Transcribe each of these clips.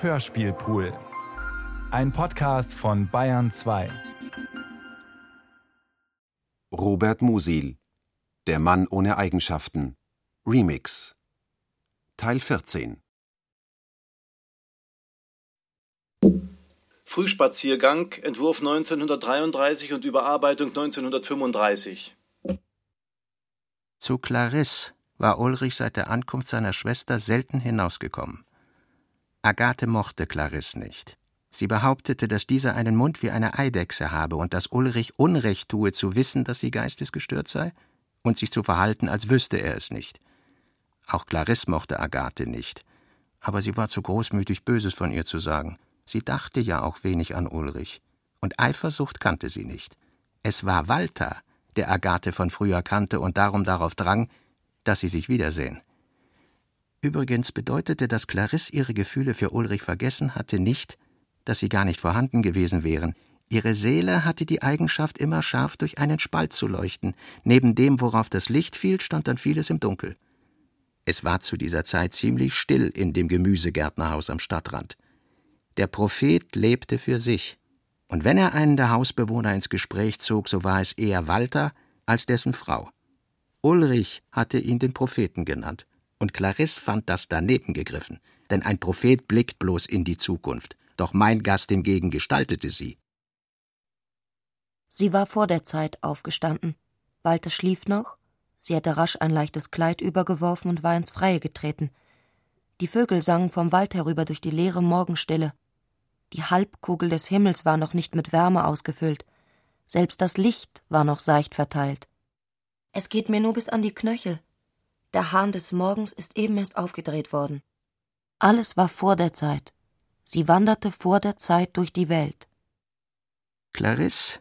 Hörspielpool. Ein Podcast von Bayern 2. Robert Musil Der Mann ohne Eigenschaften Remix Teil 14 Frühspaziergang, Entwurf 1933 und Überarbeitung 1935. Zu Clarisse war Ulrich seit der Ankunft seiner Schwester selten hinausgekommen. Agathe mochte Clarisse nicht. Sie behauptete, dass dieser einen Mund wie eine Eidechse habe und dass Ulrich Unrecht tue, zu wissen, dass sie geistesgestört sei und sich zu verhalten, als wüsste er es nicht. Auch Clarisse mochte Agathe nicht, aber sie war zu großmütig, Böses von ihr zu sagen. Sie dachte ja auch wenig an Ulrich, und Eifersucht kannte sie nicht. Es war Walter, der Agathe von früher kannte und darum darauf drang, dass sie sich wiedersehen. Übrigens bedeutete, dass Clarisse ihre Gefühle für Ulrich vergessen hatte, nicht, dass sie gar nicht vorhanden gewesen wären. Ihre Seele hatte die Eigenschaft, immer scharf durch einen Spalt zu leuchten. Neben dem, worauf das Licht fiel, stand dann vieles im Dunkel. Es war zu dieser Zeit ziemlich still in dem Gemüsegärtnerhaus am Stadtrand. Der Prophet lebte für sich, und wenn er einen der Hausbewohner ins Gespräch zog, so war es eher Walter als dessen Frau. Ulrich hatte ihn den Propheten genannt, und Clarisse fand das daneben gegriffen, denn ein Prophet blickt bloß in die Zukunft, doch mein Gast hingegen gestaltete sie. Sie war vor der Zeit aufgestanden. Walter schlief noch, sie hatte rasch ein leichtes Kleid übergeworfen und war ins Freie getreten. Die Vögel sangen vom Wald herüber durch die leere Morgenstille. Die Halbkugel des Himmels war noch nicht mit Wärme ausgefüllt. Selbst das Licht war noch seicht verteilt. Es geht mir nur bis an die Knöchel. Der Hahn des Morgens ist eben erst aufgedreht worden. Alles war vor der Zeit. Sie wanderte vor der Zeit durch die Welt. Clarisse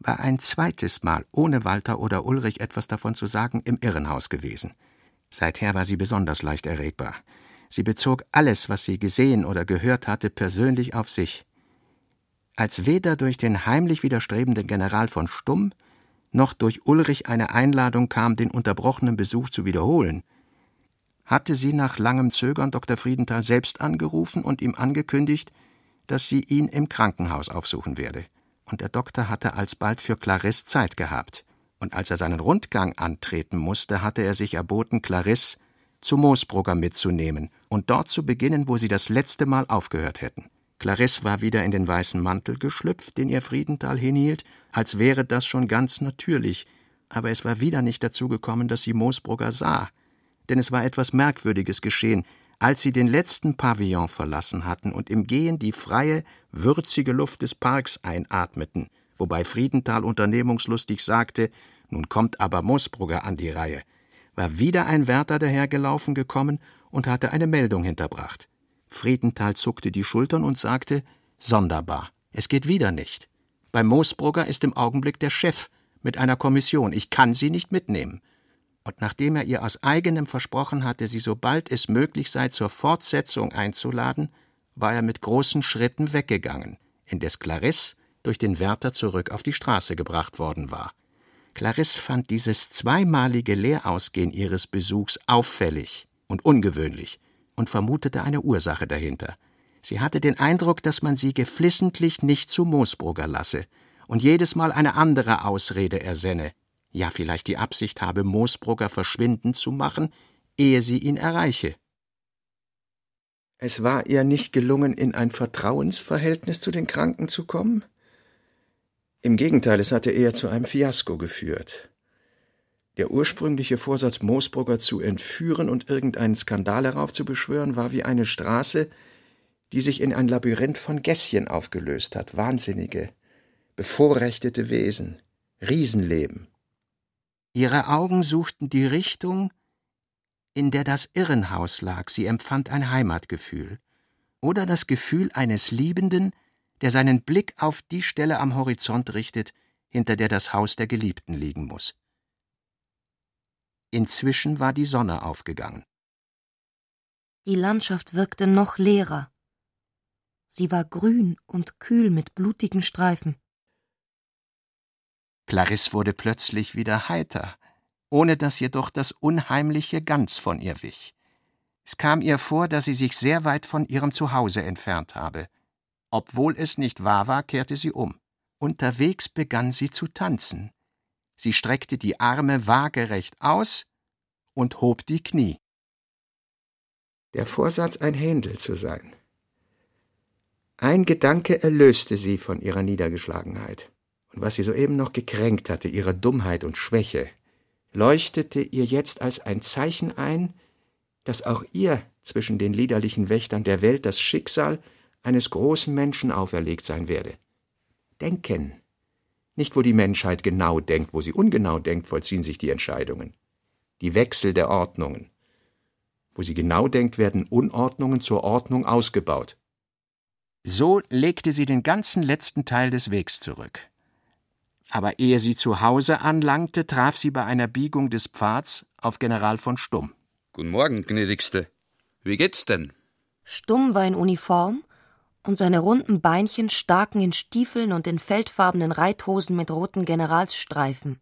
war ein zweites Mal, ohne Walter oder Ulrich etwas davon zu sagen, im Irrenhaus gewesen. Seither war sie besonders leicht erregbar. Sie bezog alles, was sie gesehen oder gehört hatte, persönlich auf sich. Als weder durch den heimlich widerstrebenden General von Stumm noch durch Ulrich eine Einladung kam, den unterbrochenen Besuch zu wiederholen, hatte sie nach langem Zögern Dr. Friedenthal selbst angerufen und ihm angekündigt, dass sie ihn im Krankenhaus aufsuchen werde. Und der Doktor hatte alsbald für Clarisse Zeit gehabt. Und als er seinen Rundgang antreten musste, hatte er sich erboten, Clarisse zu Moosbrugger mitzunehmen und dort zu beginnen, wo sie das letzte Mal aufgehört hätten. Clarisse war wieder in den weißen Mantel geschlüpft, den ihr Friedenthal hinhielt, als wäre das schon ganz natürlich, aber es war wieder nicht dazu gekommen, dass sie Moosbrugger sah, denn es war etwas Merkwürdiges geschehen, als sie den letzten Pavillon verlassen hatten und im Gehen die freie, würzige Luft des Parks einatmeten, wobei Friedenthal unternehmungslustig sagte, nun kommt aber Moosbrugger an die Reihe war wieder ein Wärter dahergelaufen gekommen und hatte eine Meldung hinterbracht. Friedenthal zuckte die Schultern und sagte: Sonderbar, es geht wieder nicht. Bei Moosbrugger ist im Augenblick der Chef mit einer Kommission. Ich kann sie nicht mitnehmen. Und nachdem er ihr aus eigenem versprochen hatte, sie sobald es möglich sei zur Fortsetzung einzuladen, war er mit großen Schritten weggegangen, indes Clarisse durch den Wärter zurück auf die Straße gebracht worden war. Clarisse fand dieses zweimalige Leerausgehen ihres Besuchs auffällig und ungewöhnlich und vermutete eine Ursache dahinter. Sie hatte den Eindruck, dass man sie geflissentlich nicht zu Moosbrugger lasse und jedes Mal eine andere Ausrede ersenne, ja vielleicht die Absicht habe, Moosbrugger verschwinden zu machen, ehe sie ihn erreiche. Es war ihr nicht gelungen, in ein Vertrauensverhältnis zu den Kranken zu kommen? Im Gegenteil, es hatte eher zu einem Fiasko geführt. Der ursprüngliche Vorsatz, Moosbrugger zu entführen und irgendeinen Skandal heraufzubeschwören, war wie eine Straße, die sich in ein Labyrinth von Gässchen aufgelöst hat. Wahnsinnige, bevorrechtete Wesen, Riesenleben. Ihre Augen suchten die Richtung, in der das Irrenhaus lag. Sie empfand ein Heimatgefühl oder das Gefühl eines Liebenden, der seinen Blick auf die Stelle am Horizont richtet, hinter der das Haus der Geliebten liegen muss. Inzwischen war die Sonne aufgegangen. Die Landschaft wirkte noch leerer. Sie war grün und kühl mit blutigen Streifen. Clarisse wurde plötzlich wieder heiter, ohne dass jedoch das Unheimliche ganz von ihr wich. Es kam ihr vor, dass sie sich sehr weit von ihrem Zuhause entfernt habe. Obwohl es nicht wahr war, kehrte sie um. Unterwegs begann sie zu tanzen. Sie streckte die Arme waagerecht aus und hob die Knie. Der Vorsatz, ein Händel zu sein. Ein Gedanke erlöste sie von ihrer Niedergeschlagenheit. Und was sie soeben noch gekränkt hatte, ihre Dummheit und Schwäche, leuchtete ihr jetzt als ein Zeichen ein, dass auch ihr zwischen den liederlichen Wächtern der Welt das Schicksal eines großen Menschen auferlegt sein werde. Denken. Nicht, wo die Menschheit genau denkt, wo sie ungenau denkt, vollziehen sich die Entscheidungen. Die Wechsel der Ordnungen. Wo sie genau denkt, werden Unordnungen zur Ordnung ausgebaut. So legte sie den ganzen letzten Teil des Wegs zurück. Aber ehe sie zu Hause anlangte, traf sie bei einer Biegung des Pfads auf General von Stumm. Guten Morgen, gnädigste. Wie geht's denn? Stumm war in Uniform und seine runden Beinchen staken in Stiefeln und in feldfarbenen Reithosen mit roten Generalsstreifen.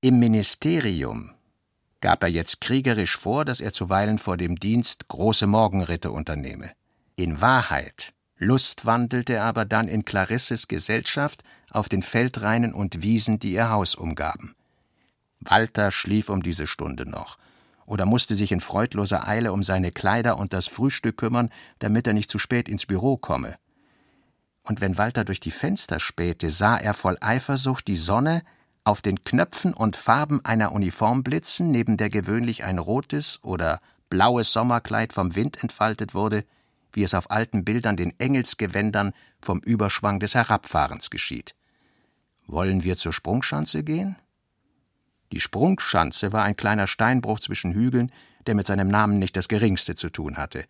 Im Ministerium gab er jetzt kriegerisch vor, dass er zuweilen vor dem Dienst große Morgenritte unternehme. In Wahrheit lustwandelte er aber dann in Clarisses Gesellschaft auf den Feldreinen und Wiesen, die ihr Haus umgaben. Walter schlief um diese Stunde noch, oder musste sich in freudloser Eile um seine Kleider und das Frühstück kümmern, damit er nicht zu spät ins Büro komme. Und wenn Walter durch die Fenster spähte, sah er voll Eifersucht die Sonne auf den Knöpfen und Farben einer Uniform blitzen, neben der gewöhnlich ein rotes oder blaues Sommerkleid vom Wind entfaltet wurde, wie es auf alten Bildern den Engelsgewändern vom Überschwang des Herabfahrens geschieht. Wollen wir zur Sprungschanze gehen? Die Sprungschanze war ein kleiner Steinbruch zwischen Hügeln, der mit seinem Namen nicht das geringste zu tun hatte.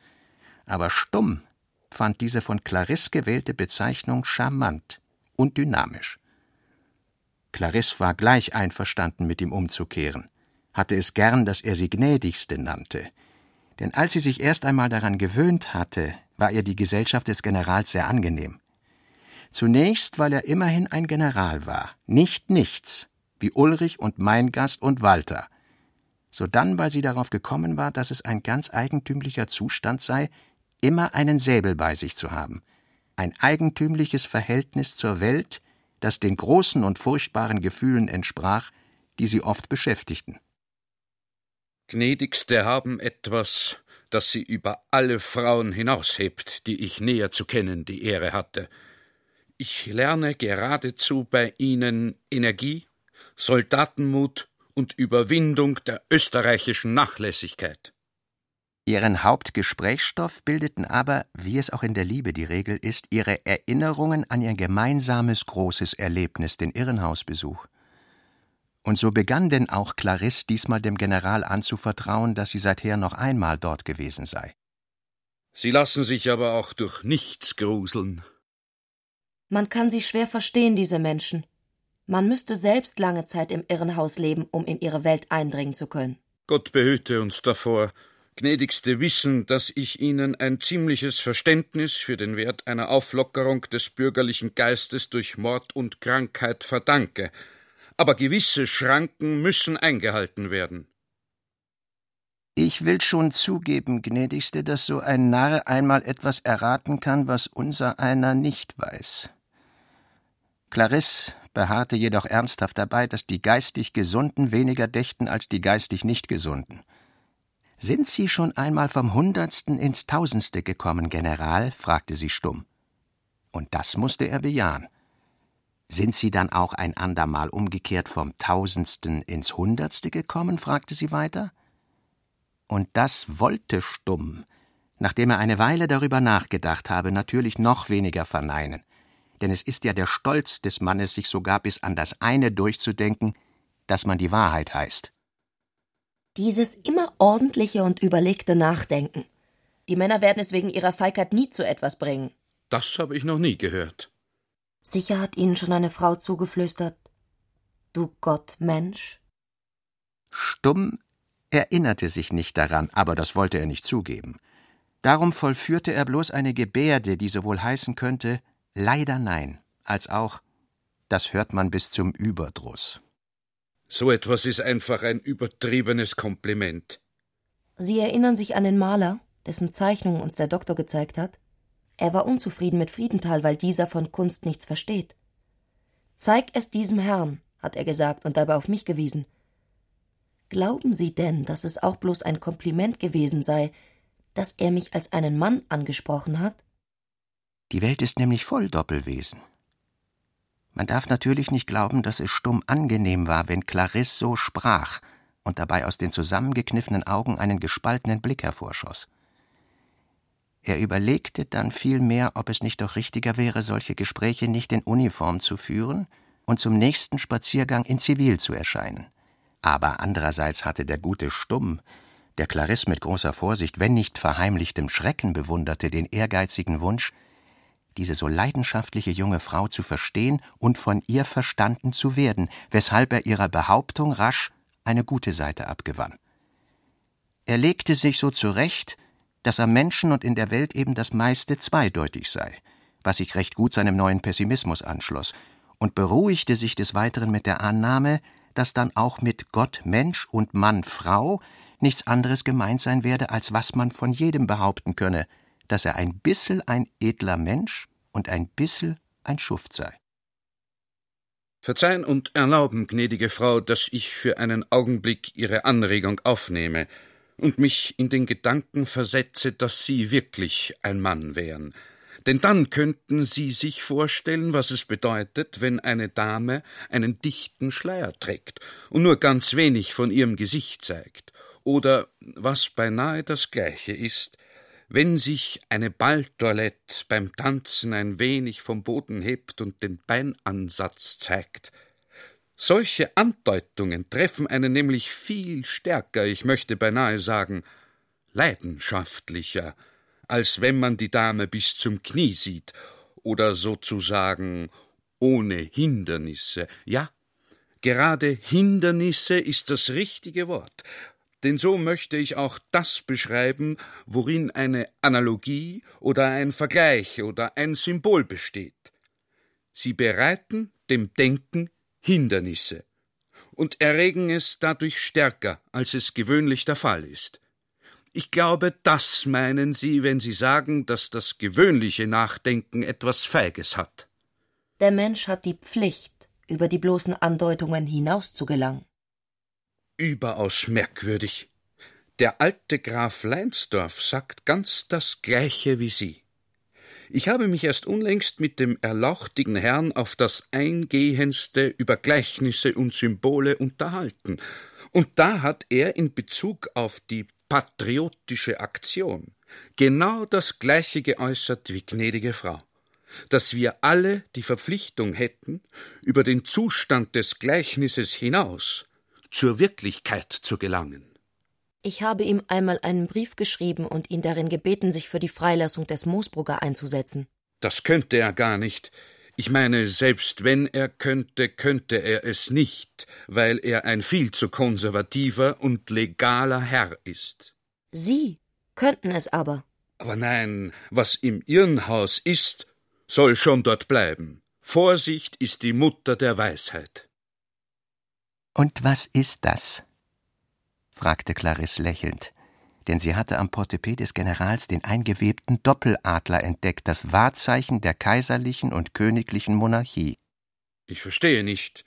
Aber Stumm fand diese von Clarisse gewählte Bezeichnung charmant und dynamisch. Clarisse war gleich einverstanden, mit ihm umzukehren, hatte es gern, dass er sie gnädigste nannte. Denn als sie sich erst einmal daran gewöhnt hatte, war ihr die Gesellschaft des Generals sehr angenehm. Zunächst, weil er immerhin ein General war, nicht nichts, wie Ulrich und mein Gast und Walter. Sodann, weil sie darauf gekommen war, dass es ein ganz eigentümlicher Zustand sei, immer einen Säbel bei sich zu haben. Ein eigentümliches Verhältnis zur Welt, das den großen und furchtbaren Gefühlen entsprach, die sie oft beschäftigten. Gnädigste haben etwas, das sie über alle Frauen hinaushebt, die ich näher zu kennen die Ehre hatte. Ich lerne geradezu bei ihnen Energie, Soldatenmut und Überwindung der österreichischen Nachlässigkeit. Ihren Hauptgesprächsstoff bildeten aber, wie es auch in der Liebe die Regel ist, ihre Erinnerungen an ihr gemeinsames großes Erlebnis, den Irrenhausbesuch. Und so begann denn auch Clarisse diesmal dem General anzuvertrauen, dass sie seither noch einmal dort gewesen sei. Sie lassen sich aber auch durch nichts gruseln. Man kann sie schwer verstehen, diese Menschen, man müsste selbst lange Zeit im Irrenhaus leben, um in ihre Welt eindringen zu können. Gott behüte uns davor. Gnädigste wissen, dass ich Ihnen ein ziemliches Verständnis für den Wert einer Auflockerung des bürgerlichen Geistes durch Mord und Krankheit verdanke. Aber gewisse Schranken müssen eingehalten werden. Ich will schon zugeben, gnädigste, dass so ein Narr einmal etwas erraten kann, was unser einer nicht weiß. Clarisse beharrte jedoch ernsthaft dabei, dass die geistig Gesunden weniger dächten als die geistig Nichtgesunden. Sind Sie schon einmal vom Hundertsten ins Tausendste gekommen, General? fragte sie stumm. Und das musste er bejahen. Sind Sie dann auch ein andermal umgekehrt vom Tausendsten ins Hundertste gekommen? fragte sie weiter. Und das wollte Stumm, nachdem er eine Weile darüber nachgedacht habe, natürlich noch weniger verneinen denn es ist ja der Stolz des Mannes, sich sogar bis an das eine durchzudenken, dass man die Wahrheit heißt. Dieses immer ordentliche und überlegte Nachdenken. Die Männer werden es wegen ihrer Feigheit nie zu etwas bringen. Das habe ich noch nie gehört. Sicher hat Ihnen schon eine Frau zugeflüstert. Du Gott Mensch. Stumm erinnerte sich nicht daran, aber das wollte er nicht zugeben. Darum vollführte er bloß eine Gebärde, die sowohl heißen könnte Leider nein, als auch das hört man bis zum Überdruss. So etwas ist einfach ein übertriebenes Kompliment. Sie erinnern sich an den Maler, dessen Zeichnung uns der Doktor gezeigt hat? Er war unzufrieden mit Friedenthal, weil dieser von Kunst nichts versteht. Zeig es diesem Herrn, hat er gesagt und dabei auf mich gewiesen. Glauben Sie denn, dass es auch bloß ein Kompliment gewesen sei, dass er mich als einen Mann angesprochen hat? Die Welt ist nämlich voll Doppelwesen. Man darf natürlich nicht glauben, dass es stumm angenehm war, wenn Clarisse so sprach und dabei aus den zusammengekniffenen Augen einen gespaltenen Blick hervorschoss. Er überlegte dann vielmehr, ob es nicht doch richtiger wäre, solche Gespräche nicht in Uniform zu führen und zum nächsten Spaziergang in Zivil zu erscheinen. Aber andererseits hatte der gute Stumm, der Clarisse mit großer Vorsicht, wenn nicht verheimlichtem Schrecken bewunderte, den ehrgeizigen Wunsch, diese so leidenschaftliche junge Frau zu verstehen und von ihr verstanden zu werden, weshalb er ihrer Behauptung rasch eine gute Seite abgewann. Er legte sich so zurecht, dass am Menschen und in der Welt eben das meiste zweideutig sei, was sich recht gut seinem neuen Pessimismus anschloss, und beruhigte sich des Weiteren mit der Annahme, dass dann auch mit Gott Mensch und Mann Frau nichts anderes gemeint sein werde, als was man von jedem behaupten könne, dass er ein bissel ein edler Mensch und ein bissel ein Schuft sei. Verzeihen und erlauben, gnädige Frau, dass ich für einen Augenblick Ihre Anregung aufnehme und mich in den Gedanken versetze, dass Sie wirklich ein Mann wären. Denn dann könnten Sie sich vorstellen, was es bedeutet, wenn eine Dame einen dichten Schleier trägt und nur ganz wenig von ihrem Gesicht zeigt, oder, was beinahe das gleiche ist, wenn sich eine Balltoilette beim Tanzen ein wenig vom Boden hebt und den Beinansatz zeigt. Solche Andeutungen treffen einen nämlich viel stärker, ich möchte beinahe sagen, leidenschaftlicher, als wenn man die Dame bis zum Knie sieht oder sozusagen ohne Hindernisse. Ja, gerade Hindernisse ist das richtige Wort, denn so möchte ich auch das beschreiben, worin eine Analogie oder ein Vergleich oder ein Symbol besteht. Sie bereiten dem Denken Hindernisse und erregen es dadurch stärker, als es gewöhnlich der Fall ist. Ich glaube, das meinen Sie, wenn Sie sagen, dass das gewöhnliche Nachdenken etwas Feiges hat. Der Mensch hat die Pflicht, über die bloßen Andeutungen hinaus zu gelangen überaus merkwürdig. Der alte Graf Leinsdorf sagt ganz das Gleiche wie Sie. Ich habe mich erst unlängst mit dem erlauchtigen Herrn auf das Eingehendste über Gleichnisse und Symbole unterhalten, und da hat er in Bezug auf die patriotische Aktion genau das Gleiche geäußert wie gnädige Frau, dass wir alle die Verpflichtung hätten, über den Zustand des Gleichnisses hinaus zur Wirklichkeit zu gelangen. Ich habe ihm einmal einen Brief geschrieben und ihn darin gebeten, sich für die Freilassung des Moosbrugger einzusetzen. Das könnte er gar nicht. Ich meine, selbst wenn er könnte, könnte er es nicht, weil er ein viel zu konservativer und legaler Herr ist. Sie könnten es aber. Aber nein, was im Irrenhaus ist, soll schon dort bleiben. Vorsicht ist die Mutter der Weisheit. Und was ist das? fragte Clarisse lächelnd, denn sie hatte am Portepee des Generals den eingewebten Doppeladler entdeckt, das Wahrzeichen der kaiserlichen und königlichen Monarchie. Ich verstehe nicht.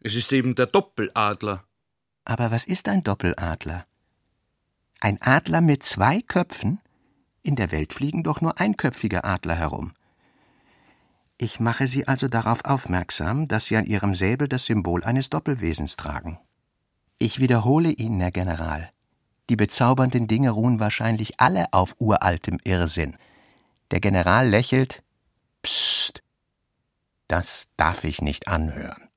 Es ist eben der Doppeladler. Aber was ist ein Doppeladler? Ein Adler mit zwei Köpfen? In der Welt fliegen doch nur einköpfige Adler herum. Ich mache Sie also darauf aufmerksam, dass Sie an Ihrem Säbel das Symbol eines Doppelwesens tragen. Ich wiederhole Ihnen, Herr General, die bezaubernden Dinge ruhen wahrscheinlich alle auf uraltem Irrsinn. Der General lächelt. Psst. Das darf ich nicht anhören.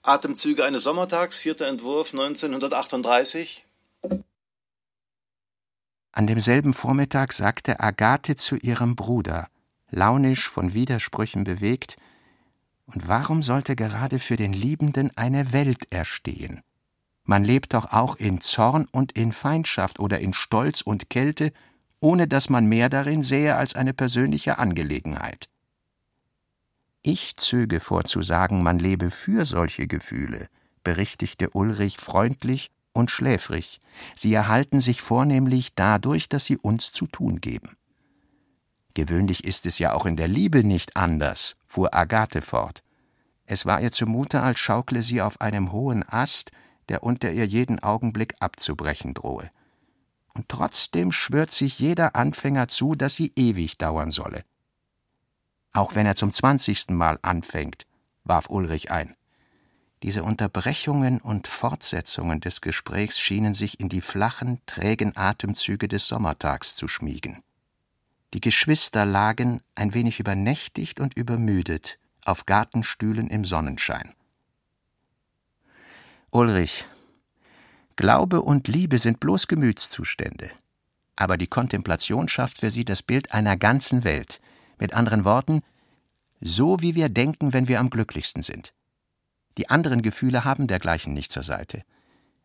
Atemzüge eines Sommertags, vierter Entwurf 1938. An demselben Vormittag sagte Agathe zu ihrem Bruder, launisch von Widersprüchen bewegt, und warum sollte gerade für den Liebenden eine Welt erstehen? Man lebt doch auch in Zorn und in Feindschaft oder in Stolz und Kälte, ohne dass man mehr darin sähe als eine persönliche Angelegenheit. Ich zöge vor zu sagen, man lebe für solche Gefühle, berichtigte Ulrich freundlich und schläfrig. Sie erhalten sich vornehmlich dadurch, dass sie uns zu tun geben. Gewöhnlich ist es ja auch in der Liebe nicht anders, fuhr Agathe fort. Es war ihr zumute, als schaukle sie auf einem hohen Ast, der unter ihr jeden Augenblick abzubrechen drohe. Und trotzdem schwört sich jeder Anfänger zu, dass sie ewig dauern solle. Auch wenn er zum zwanzigsten Mal anfängt, warf Ulrich ein. Diese Unterbrechungen und Fortsetzungen des Gesprächs schienen sich in die flachen, trägen Atemzüge des Sommertags zu schmiegen. Die Geschwister lagen, ein wenig übernächtigt und übermüdet, auf Gartenstühlen im Sonnenschein. Ulrich, Glaube und Liebe sind bloß Gemütszustände. Aber die Kontemplation schafft für sie das Bild einer ganzen Welt. Mit anderen Worten, so wie wir denken, wenn wir am glücklichsten sind. Die anderen Gefühle haben dergleichen nicht zur Seite.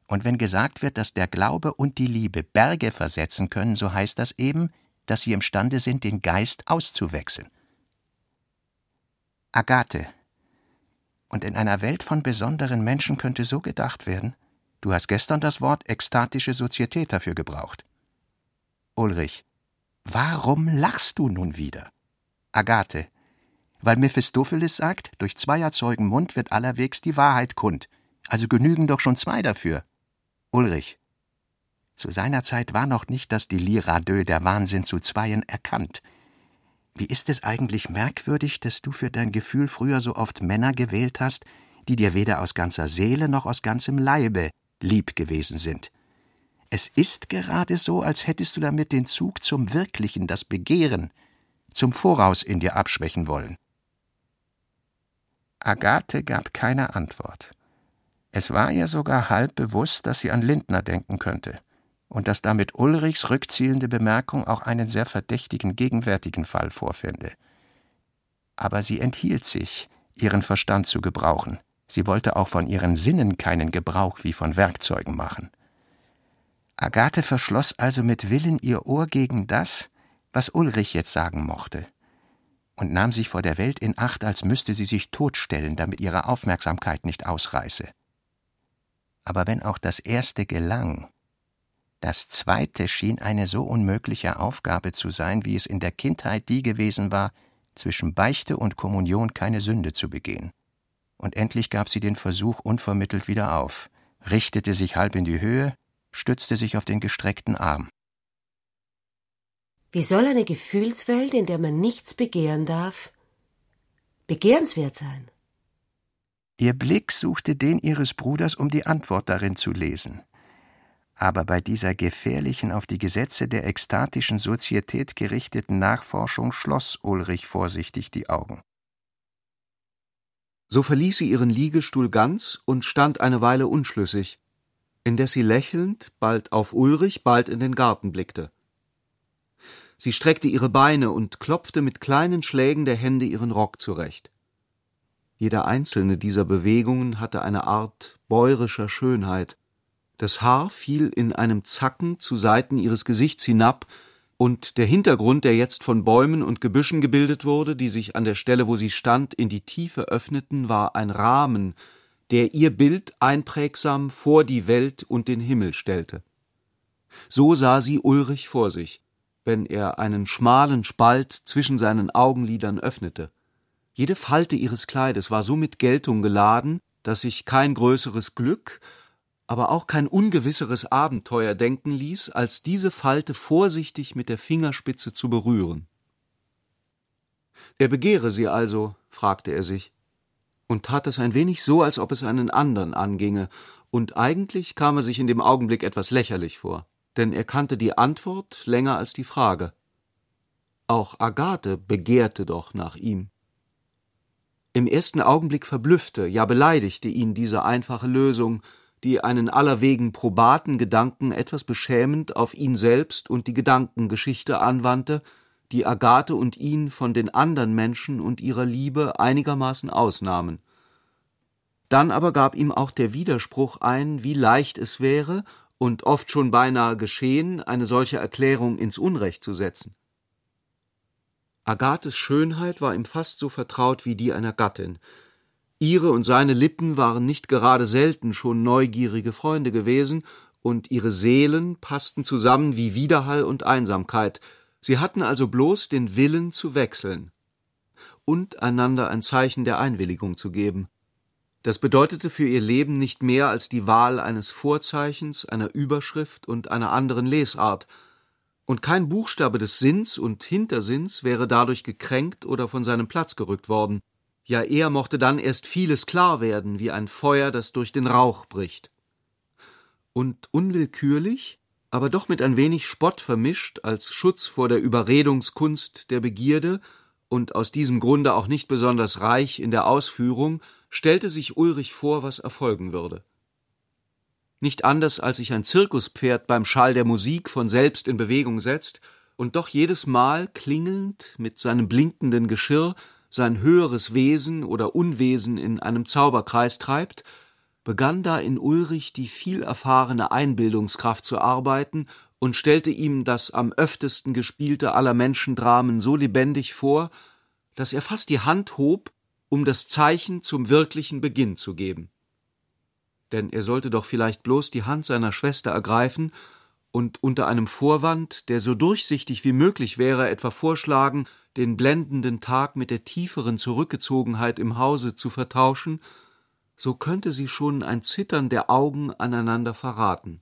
Und wenn gesagt wird, dass der Glaube und die Liebe Berge versetzen können, so heißt das eben, dass sie imstande sind, den Geist auszuwechseln. Agathe. Und in einer Welt von besonderen Menschen könnte so gedacht werden, du hast gestern das Wort ekstatische Sozietät dafür gebraucht. Ulrich. Warum lachst du nun wieder? Agathe. Weil Mephistopheles sagt, durch zweier Zeugen Mund wird allerwegs die Wahrheit kund. Also genügen doch schon zwei dafür. Ulrich. Zu seiner Zeit war noch nicht das Delira deux, der Wahnsinn zu Zweien, erkannt. Wie ist es eigentlich merkwürdig, dass du für dein Gefühl früher so oft Männer gewählt hast, die dir weder aus ganzer Seele noch aus ganzem Leibe lieb gewesen sind. Es ist gerade so, als hättest du damit den Zug zum Wirklichen, das Begehren, zum Voraus in dir abschwächen wollen. Agathe gab keine Antwort. Es war ihr sogar halb bewusst, dass sie an Lindner denken könnte und dass damit Ulrichs rückzielende Bemerkung auch einen sehr verdächtigen gegenwärtigen Fall vorfände. Aber sie enthielt sich, ihren Verstand zu gebrauchen. Sie wollte auch von ihren Sinnen keinen Gebrauch wie von Werkzeugen machen. Agathe verschloss also mit Willen ihr Ohr gegen das, was Ulrich jetzt sagen mochte, und nahm sich vor der Welt in Acht, als müsste sie sich totstellen, damit ihre Aufmerksamkeit nicht ausreiße. Aber wenn auch das erste gelang, das zweite schien eine so unmögliche Aufgabe zu sein, wie es in der Kindheit die gewesen war, zwischen Beichte und Kommunion keine Sünde zu begehen. Und endlich gab sie den Versuch unvermittelt wieder auf, richtete sich halb in die Höhe, stützte sich auf den gestreckten Arm. Wie soll eine Gefühlswelt, in der man nichts begehren darf, begehrenswert sein? Ihr Blick suchte den ihres Bruders, um die Antwort darin zu lesen aber bei dieser gefährlichen, auf die Gesetze der ekstatischen Sozietät gerichteten Nachforschung schloss Ulrich vorsichtig die Augen. So verließ sie ihren Liegestuhl ganz und stand eine Weile unschlüssig, indes sie lächelnd bald auf Ulrich, bald in den Garten blickte. Sie streckte ihre Beine und klopfte mit kleinen Schlägen der Hände ihren Rock zurecht. Jeder einzelne dieser Bewegungen hatte eine Art bäurischer Schönheit, das Haar fiel in einem Zacken zu Seiten ihres Gesichts hinab, und der Hintergrund, der jetzt von Bäumen und Gebüschen gebildet wurde, die sich an der Stelle, wo sie stand, in die Tiefe öffneten, war ein Rahmen, der ihr Bild einprägsam vor die Welt und den Himmel stellte. So sah sie Ulrich vor sich, wenn er einen schmalen Spalt zwischen seinen Augenlidern öffnete. Jede Falte ihres Kleides war so mit Geltung geladen, dass sich kein größeres Glück aber auch kein ungewisseres Abenteuer denken ließ, als diese Falte vorsichtig mit der Fingerspitze zu berühren. Er begehre sie also, fragte er sich, und tat es ein wenig so, als ob es einen andern anginge, und eigentlich kam er sich in dem Augenblick etwas lächerlich vor, denn er kannte die Antwort länger als die Frage. Auch Agathe begehrte doch nach ihm. Im ersten Augenblick verblüffte, ja beleidigte ihn diese einfache Lösung, die einen allerwegen probaten Gedanken etwas beschämend auf ihn selbst und die Gedankengeschichte anwandte, die Agathe und ihn von den andern Menschen und ihrer Liebe einigermaßen ausnahmen. Dann aber gab ihm auch der Widerspruch ein, wie leicht es wäre und oft schon beinahe geschehen, eine solche Erklärung ins Unrecht zu setzen. Agathes Schönheit war ihm fast so vertraut wie die einer Gattin, Ihre und seine Lippen waren nicht gerade selten schon neugierige Freunde gewesen, und ihre Seelen passten zusammen wie Widerhall und Einsamkeit. Sie hatten also bloß den Willen zu wechseln und einander ein Zeichen der Einwilligung zu geben. Das bedeutete für ihr Leben nicht mehr als die Wahl eines Vorzeichens, einer Überschrift und einer anderen Lesart, und kein Buchstabe des Sinns und Hintersinns wäre dadurch gekränkt oder von seinem Platz gerückt worden. Ja, eher mochte dann erst vieles klar werden, wie ein Feuer, das durch den Rauch bricht. Und unwillkürlich, aber doch mit ein wenig Spott vermischt, als Schutz vor der Überredungskunst der Begierde und aus diesem Grunde auch nicht besonders reich in der Ausführung, stellte sich Ulrich vor, was erfolgen würde. Nicht anders als sich ein Zirkuspferd beim Schall der Musik von selbst in Bewegung setzt und doch jedes Mal klingelnd mit seinem blinkenden Geschirr sein höheres Wesen oder Unwesen in einem Zauberkreis treibt, begann da in Ulrich die viel erfahrene Einbildungskraft zu arbeiten und stellte ihm das am öftesten gespielte aller Menschendramen so lebendig vor, dass er fast die Hand hob, um das Zeichen zum wirklichen Beginn zu geben denn er sollte doch vielleicht bloß die Hand seiner Schwester ergreifen und unter einem Vorwand, der so durchsichtig wie möglich wäre, etwa vorschlagen, den blendenden Tag mit der tieferen Zurückgezogenheit im Hause zu vertauschen, so könnte sie schon ein Zittern der Augen aneinander verraten.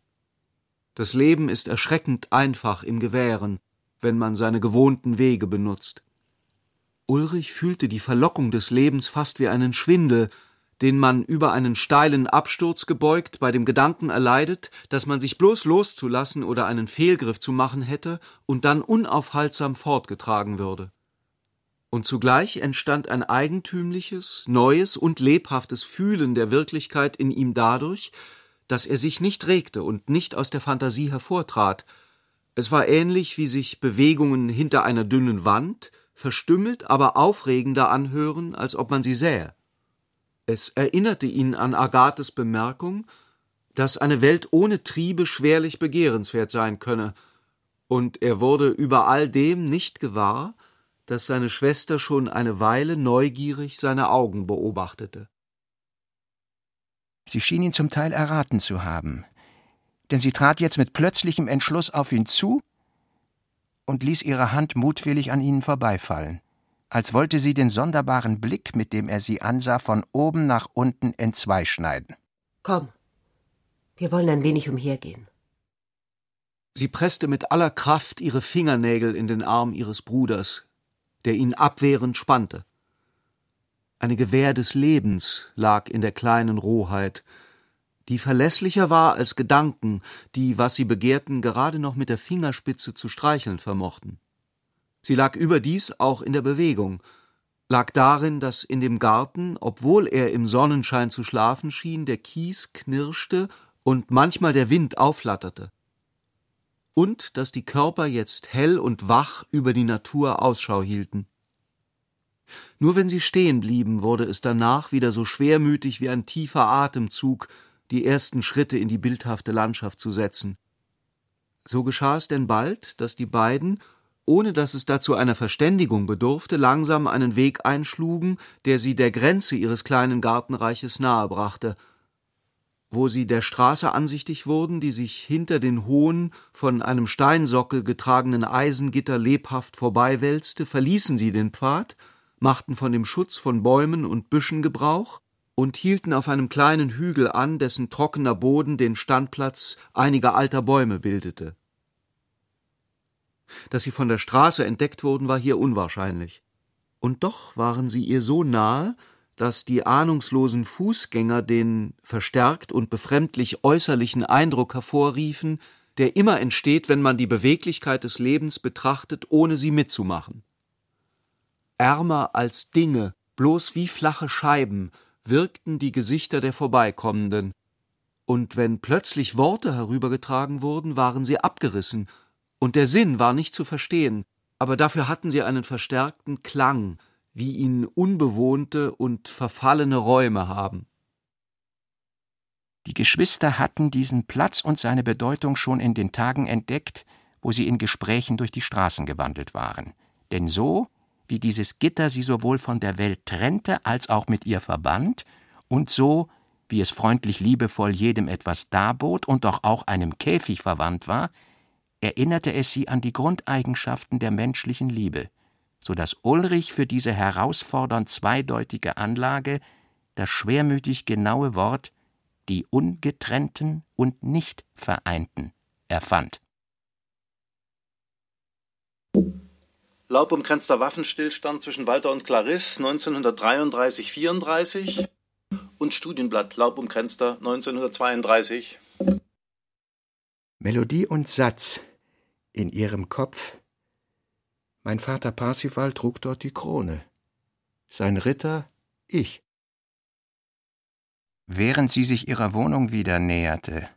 Das Leben ist erschreckend einfach im Gewähren, wenn man seine gewohnten Wege benutzt. Ulrich fühlte die Verlockung des Lebens fast wie einen Schwindel, den man über einen steilen Absturz gebeugt bei dem Gedanken erleidet, dass man sich bloß loszulassen oder einen Fehlgriff zu machen hätte und dann unaufhaltsam fortgetragen würde. Und zugleich entstand ein eigentümliches, neues und lebhaftes Fühlen der Wirklichkeit in ihm dadurch, dass er sich nicht regte und nicht aus der Fantasie hervortrat. Es war ähnlich wie sich Bewegungen hinter einer dünnen Wand, verstümmelt, aber aufregender anhören, als ob man sie sähe. Es erinnerte ihn an Agathes Bemerkung, dass eine Welt ohne Triebe schwerlich begehrenswert sein könne, und er wurde über all dem nicht gewahr, dass seine Schwester schon eine Weile neugierig seine Augen beobachtete. Sie schien ihn zum Teil erraten zu haben, denn sie trat jetzt mit plötzlichem Entschluss auf ihn zu und ließ ihre Hand mutwillig an ihnen vorbeifallen als wollte sie den sonderbaren Blick, mit dem er sie ansah, von oben nach unten entzweischneiden. Komm, wir wollen ein wenig umhergehen. Sie presste mit aller Kraft ihre Fingernägel in den Arm ihres Bruders, der ihn abwehrend spannte. Eine Gewähr des Lebens lag in der kleinen Rohheit, die verlässlicher war als Gedanken, die, was sie begehrten, gerade noch mit der Fingerspitze zu streicheln vermochten. Sie lag überdies auch in der Bewegung, lag darin, dass in dem Garten, obwohl er im Sonnenschein zu schlafen schien, der Kies knirschte und manchmal der Wind aufflatterte. Und dass die Körper jetzt hell und wach über die Natur Ausschau hielten. Nur wenn sie stehen blieben, wurde es danach wieder so schwermütig wie ein tiefer Atemzug, die ersten Schritte in die bildhafte Landschaft zu setzen. So geschah es denn bald, dass die beiden, ohne dass es dazu einer Verständigung bedurfte, langsam einen Weg einschlugen, der sie der Grenze ihres kleinen Gartenreiches nahe brachte. Wo sie der Straße ansichtig wurden, die sich hinter den hohen, von einem Steinsockel getragenen Eisengitter lebhaft vorbeiwälzte, verließen sie den Pfad, machten von dem Schutz von Bäumen und Büschen Gebrauch und hielten auf einem kleinen Hügel an, dessen trockener Boden den Standplatz einiger alter Bäume bildete. Dass sie von der Straße entdeckt wurden, war hier unwahrscheinlich. Und doch waren sie ihr so nahe, dass die ahnungslosen Fußgänger den verstärkt und befremdlich äußerlichen Eindruck hervorriefen, der immer entsteht, wenn man die Beweglichkeit des Lebens betrachtet, ohne sie mitzumachen. Ärmer als Dinge, bloß wie flache Scheiben, wirkten die Gesichter der Vorbeikommenden, und wenn plötzlich Worte herübergetragen wurden, waren sie abgerissen und der Sinn war nicht zu verstehen, aber dafür hatten sie einen verstärkten Klang, wie ihn unbewohnte und verfallene Räume haben. Die Geschwister hatten diesen Platz und seine Bedeutung schon in den Tagen entdeckt, wo sie in Gesprächen durch die Straßen gewandelt waren. Denn so, wie dieses Gitter sie sowohl von der Welt trennte als auch mit ihr verband, und so, wie es freundlich liebevoll jedem etwas darbot und doch auch einem Käfig verwandt war, erinnerte es sie an die Grundeigenschaften der menschlichen Liebe, so dass Ulrich für diese herausfordernd zweideutige Anlage das schwermütig genaue Wort die Ungetrennten und nicht Vereinten erfand. Laubumkränzter Waffenstillstand zwischen Walter und Clarisse 1933-34 und Studienblatt Laubumkränzter 1932. Melodie und Satz in ihrem Kopf. Mein Vater Parsifal trug dort die Krone, sein Ritter ich. Während sie sich ihrer Wohnung wieder näherte,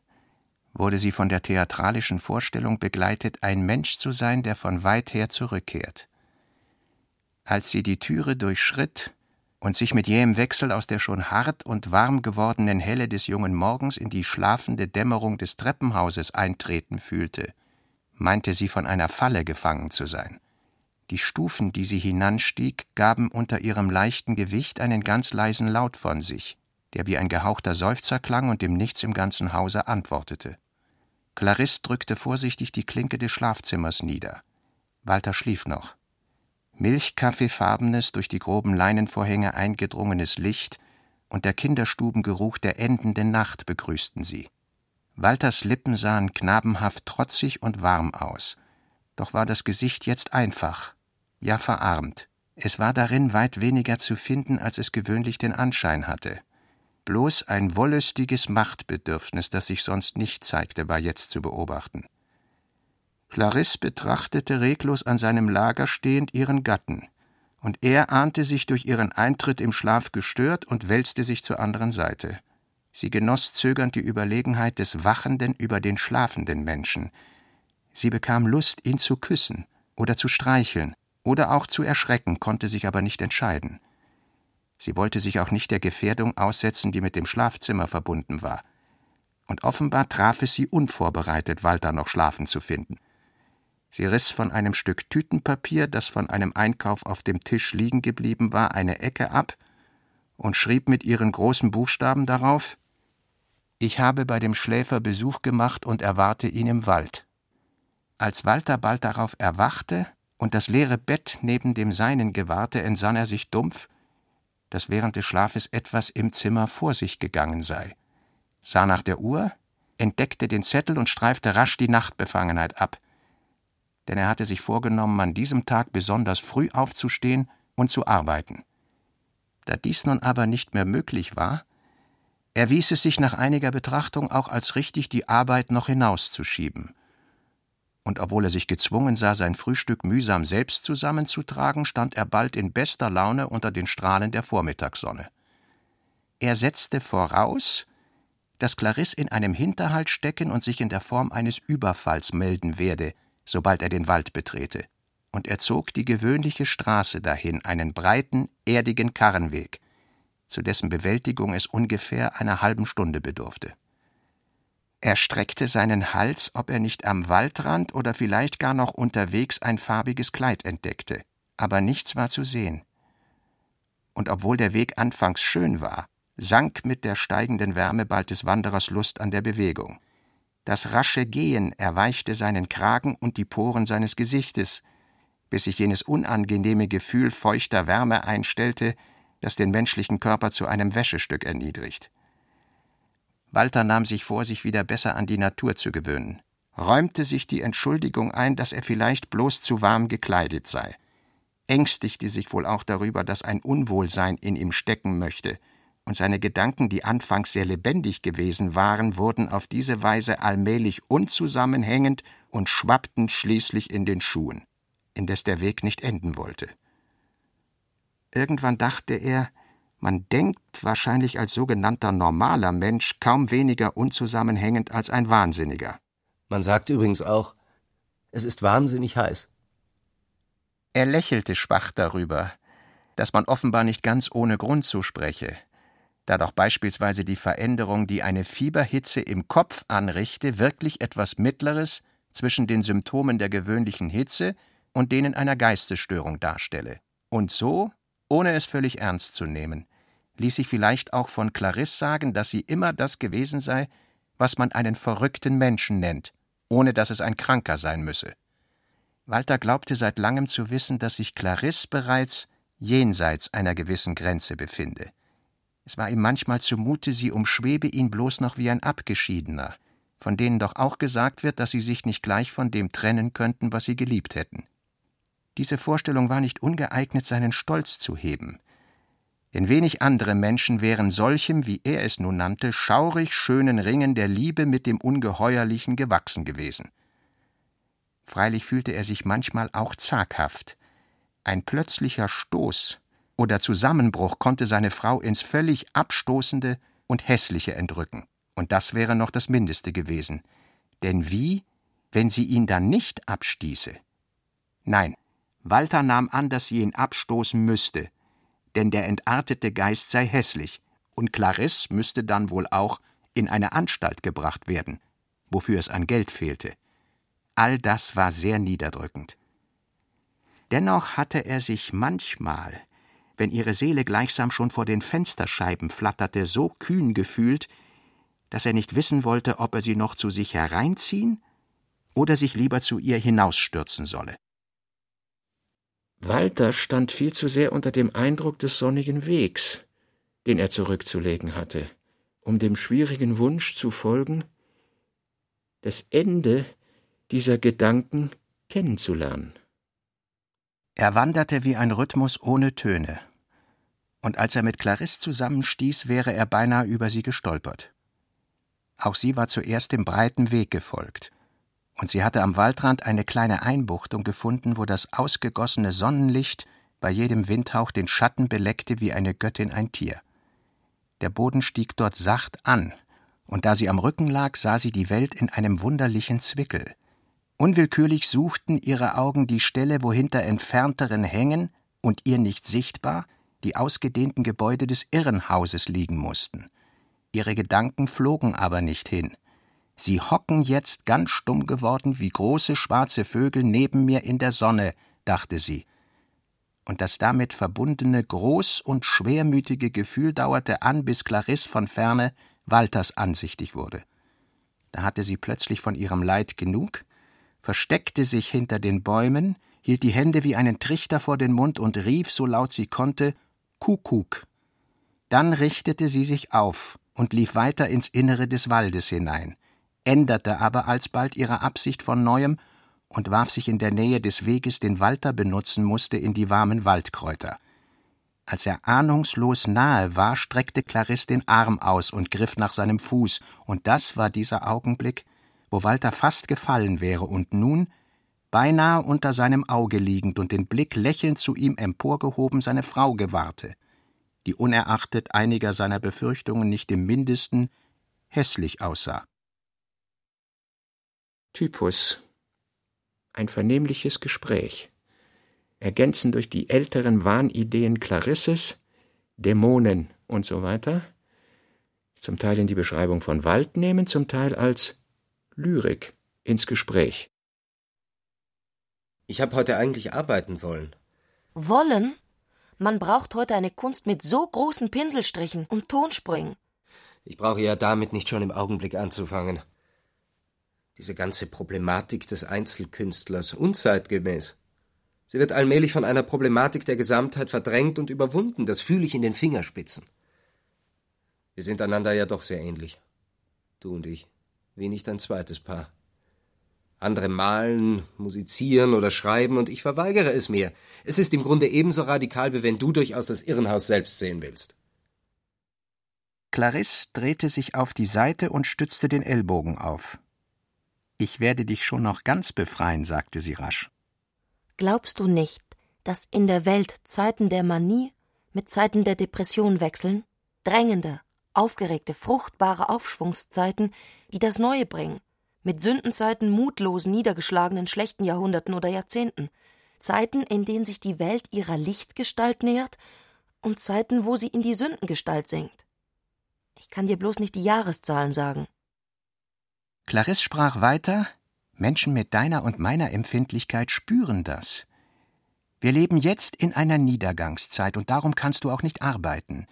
wurde sie von der theatralischen Vorstellung begleitet, ein Mensch zu sein, der von weit her zurückkehrt. Als sie die Türe durchschritt und sich mit jähem Wechsel aus der schon hart und warm gewordenen Helle des jungen Morgens in die schlafende Dämmerung des Treppenhauses eintreten fühlte, meinte sie von einer Falle gefangen zu sein. Die Stufen, die sie hinanstieg, gaben unter ihrem leichten Gewicht einen ganz leisen Laut von sich, der wie ein gehauchter Seufzer klang und dem Nichts im ganzen Hause antwortete. Clarisse drückte vorsichtig die Klinke des Schlafzimmers nieder. Walter schlief noch. Milchkaffeefarbenes, durch die groben Leinenvorhänge eingedrungenes Licht und der Kinderstubengeruch der endenden Nacht begrüßten sie. Walters Lippen sahen knabenhaft trotzig und warm aus, doch war das Gesicht jetzt einfach, ja verarmt. Es war darin weit weniger zu finden, als es gewöhnlich den Anschein hatte. Bloß ein wollüstiges Machtbedürfnis, das sich sonst nicht zeigte, war jetzt zu beobachten. Clarisse betrachtete reglos an seinem Lager stehend ihren Gatten, und er ahnte sich durch ihren Eintritt im Schlaf gestört und wälzte sich zur anderen Seite. Sie genoss zögernd die Überlegenheit des wachenden über den schlafenden Menschen. Sie bekam Lust, ihn zu küssen oder zu streicheln oder auch zu erschrecken, konnte sich aber nicht entscheiden. Sie wollte sich auch nicht der Gefährdung aussetzen, die mit dem Schlafzimmer verbunden war. Und offenbar traf es sie unvorbereitet, Walter noch schlafen zu finden. Sie riss von einem Stück Tütenpapier, das von einem Einkauf auf dem Tisch liegen geblieben war, eine Ecke ab und schrieb mit ihren großen Buchstaben darauf Ich habe bei dem Schläfer Besuch gemacht und erwarte ihn im Wald. Als Walter bald darauf erwachte und das leere Bett neben dem seinen gewahrte, entsann er sich dumpf, dass während des Schlafes etwas im Zimmer vor sich gegangen sei, sah nach der Uhr, entdeckte den Zettel und streifte rasch die Nachtbefangenheit ab, denn er hatte sich vorgenommen, an diesem Tag besonders früh aufzustehen und zu arbeiten. Da dies nun aber nicht mehr möglich war, erwies es sich nach einiger Betrachtung auch als richtig, die Arbeit noch hinauszuschieben und obwohl er sich gezwungen sah, sein Frühstück mühsam selbst zusammenzutragen, stand er bald in bester Laune unter den Strahlen der Vormittagssonne. Er setzte voraus, dass Clarisse in einem Hinterhalt stecken und sich in der Form eines Überfalls melden werde, sobald er den Wald betrete, und er zog die gewöhnliche Straße dahin, einen breiten, erdigen Karrenweg, zu dessen Bewältigung es ungefähr einer halben Stunde bedurfte. Er streckte seinen Hals, ob er nicht am Waldrand oder vielleicht gar noch unterwegs ein farbiges Kleid entdeckte, aber nichts war zu sehen. Und obwohl der Weg anfangs schön war, sank mit der steigenden Wärme bald des Wanderers Lust an der Bewegung. Das rasche Gehen erweichte seinen Kragen und die Poren seines Gesichtes, bis sich jenes unangenehme Gefühl feuchter Wärme einstellte, das den menschlichen Körper zu einem Wäschestück erniedrigt. Walter nahm sich vor, sich wieder besser an die Natur zu gewöhnen, räumte sich die Entschuldigung ein, dass er vielleicht bloß zu warm gekleidet sei, ängstigte sich wohl auch darüber, dass ein Unwohlsein in ihm stecken möchte, und seine Gedanken, die anfangs sehr lebendig gewesen waren, wurden auf diese Weise allmählich unzusammenhängend und schwappten schließlich in den Schuhen, indes der Weg nicht enden wollte. Irgendwann dachte er, man denkt wahrscheinlich als sogenannter normaler Mensch kaum weniger unzusammenhängend als ein Wahnsinniger. Man sagt übrigens auch, es ist wahnsinnig heiß. Er lächelte schwach darüber, dass man offenbar nicht ganz ohne Grund so spreche, da doch beispielsweise die Veränderung, die eine Fieberhitze im Kopf anrichte, wirklich etwas Mittleres zwischen den Symptomen der gewöhnlichen Hitze und denen einer Geistesstörung darstelle. Und so, ohne es völlig ernst zu nehmen, ließ sich vielleicht auch von Clarisse sagen, dass sie immer das gewesen sei, was man einen verrückten Menschen nennt, ohne dass es ein Kranker sein müsse. Walter glaubte seit langem zu wissen, dass sich Clarisse bereits jenseits einer gewissen Grenze befinde. Es war ihm manchmal zumute, sie umschwebe ihn bloß noch wie ein Abgeschiedener, von denen doch auch gesagt wird, dass sie sich nicht gleich von dem trennen könnten, was sie geliebt hätten. Diese Vorstellung war nicht ungeeignet, seinen Stolz zu heben. Denn wenig andere Menschen wären solchem, wie er es nun nannte, schaurig schönen Ringen der Liebe mit dem Ungeheuerlichen gewachsen gewesen. Freilich fühlte er sich manchmal auch zaghaft. Ein plötzlicher Stoß oder Zusammenbruch konnte seine Frau ins völlig Abstoßende und Hässliche entrücken. Und das wäre noch das Mindeste gewesen. Denn wie, wenn sie ihn dann nicht abstieße? Nein, Walter nahm an, dass sie ihn abstoßen müsste, denn der entartete Geist sei hässlich, und Clarisse müsste dann wohl auch in eine Anstalt gebracht werden, wofür es an Geld fehlte. All das war sehr niederdrückend. Dennoch hatte er sich manchmal, wenn ihre Seele gleichsam schon vor den Fensterscheiben flatterte, so kühn gefühlt, dass er nicht wissen wollte, ob er sie noch zu sich hereinziehen oder sich lieber zu ihr hinausstürzen solle. Walter stand viel zu sehr unter dem Eindruck des sonnigen Wegs, den er zurückzulegen hatte, um dem schwierigen Wunsch zu folgen, das Ende dieser Gedanken kennenzulernen. Er wanderte wie ein Rhythmus ohne Töne, und als er mit Clarisse zusammenstieß, wäre er beinahe über sie gestolpert. Auch sie war zuerst dem breiten Weg gefolgt, und sie hatte am Waldrand eine kleine Einbuchtung gefunden, wo das ausgegossene Sonnenlicht bei jedem Windhauch den Schatten beleckte wie eine Göttin ein Tier. Der Boden stieg dort sacht an, und da sie am Rücken lag, sah sie die Welt in einem wunderlichen Zwickel. Unwillkürlich suchten ihre Augen die Stelle, wo hinter entfernteren Hängen und ihr nicht sichtbar die ausgedehnten Gebäude des Irrenhauses liegen mussten. Ihre Gedanken flogen aber nicht hin. Sie hocken jetzt ganz stumm geworden wie große schwarze Vögel neben mir in der Sonne, dachte sie. Und das damit verbundene groß und schwermütige Gefühl dauerte an, bis Clarisse von ferne Walters ansichtig wurde. Da hatte sie plötzlich von ihrem Leid genug, versteckte sich hinter den Bäumen, hielt die Hände wie einen Trichter vor den Mund und rief, so laut sie konnte, Kuckuck. Dann richtete sie sich auf und lief weiter ins Innere des Waldes hinein änderte aber alsbald ihre Absicht von neuem und warf sich in der Nähe des Weges, den Walter benutzen musste, in die warmen Waldkräuter. Als er ahnungslos nahe war, streckte Clarisse den Arm aus und griff nach seinem Fuß, und das war dieser Augenblick, wo Walter fast gefallen wäre und nun, beinahe unter seinem Auge liegend und den Blick lächelnd zu ihm emporgehoben, seine Frau gewahrte, die unerachtet einiger seiner Befürchtungen nicht im mindesten hässlich aussah. Typus ein vernehmliches Gespräch, ergänzend durch die älteren Wahnideen Clarisses, Dämonen und so weiter, zum Teil in die Beschreibung von Wald nehmen, zum Teil als Lyrik ins Gespräch. Ich habe heute eigentlich arbeiten wollen. Wollen? Man braucht heute eine Kunst mit so großen Pinselstrichen und Tonsprüngen. Ich brauche ja damit nicht schon im Augenblick anzufangen diese ganze Problematik des Einzelkünstlers, unzeitgemäß. Sie wird allmählich von einer Problematik der Gesamtheit verdrängt und überwunden, das fühle ich in den Fingerspitzen. Wir sind einander ja doch sehr ähnlich. Du und ich, wie nicht ein zweites Paar. Andere malen, musizieren oder schreiben, und ich verweigere es mir. Es ist im Grunde ebenso radikal, wie wenn du durchaus das Irrenhaus selbst sehen willst. Clarisse drehte sich auf die Seite und stützte den Ellbogen auf. Ich werde dich schon noch ganz befreien, sagte sie rasch. Glaubst du nicht, dass in der Welt Zeiten der Manie mit Zeiten der Depression wechseln? Drängende, aufgeregte, fruchtbare Aufschwungszeiten, die das Neue bringen, mit Sündenzeiten mutlosen, niedergeschlagenen, schlechten Jahrhunderten oder Jahrzehnten, Zeiten, in denen sich die Welt ihrer Lichtgestalt nähert und Zeiten, wo sie in die Sündengestalt sinkt. Ich kann dir bloß nicht die Jahreszahlen sagen. Clarisse sprach weiter Menschen mit deiner und meiner Empfindlichkeit spüren das. Wir leben jetzt in einer Niedergangszeit und darum kannst du auch nicht arbeiten.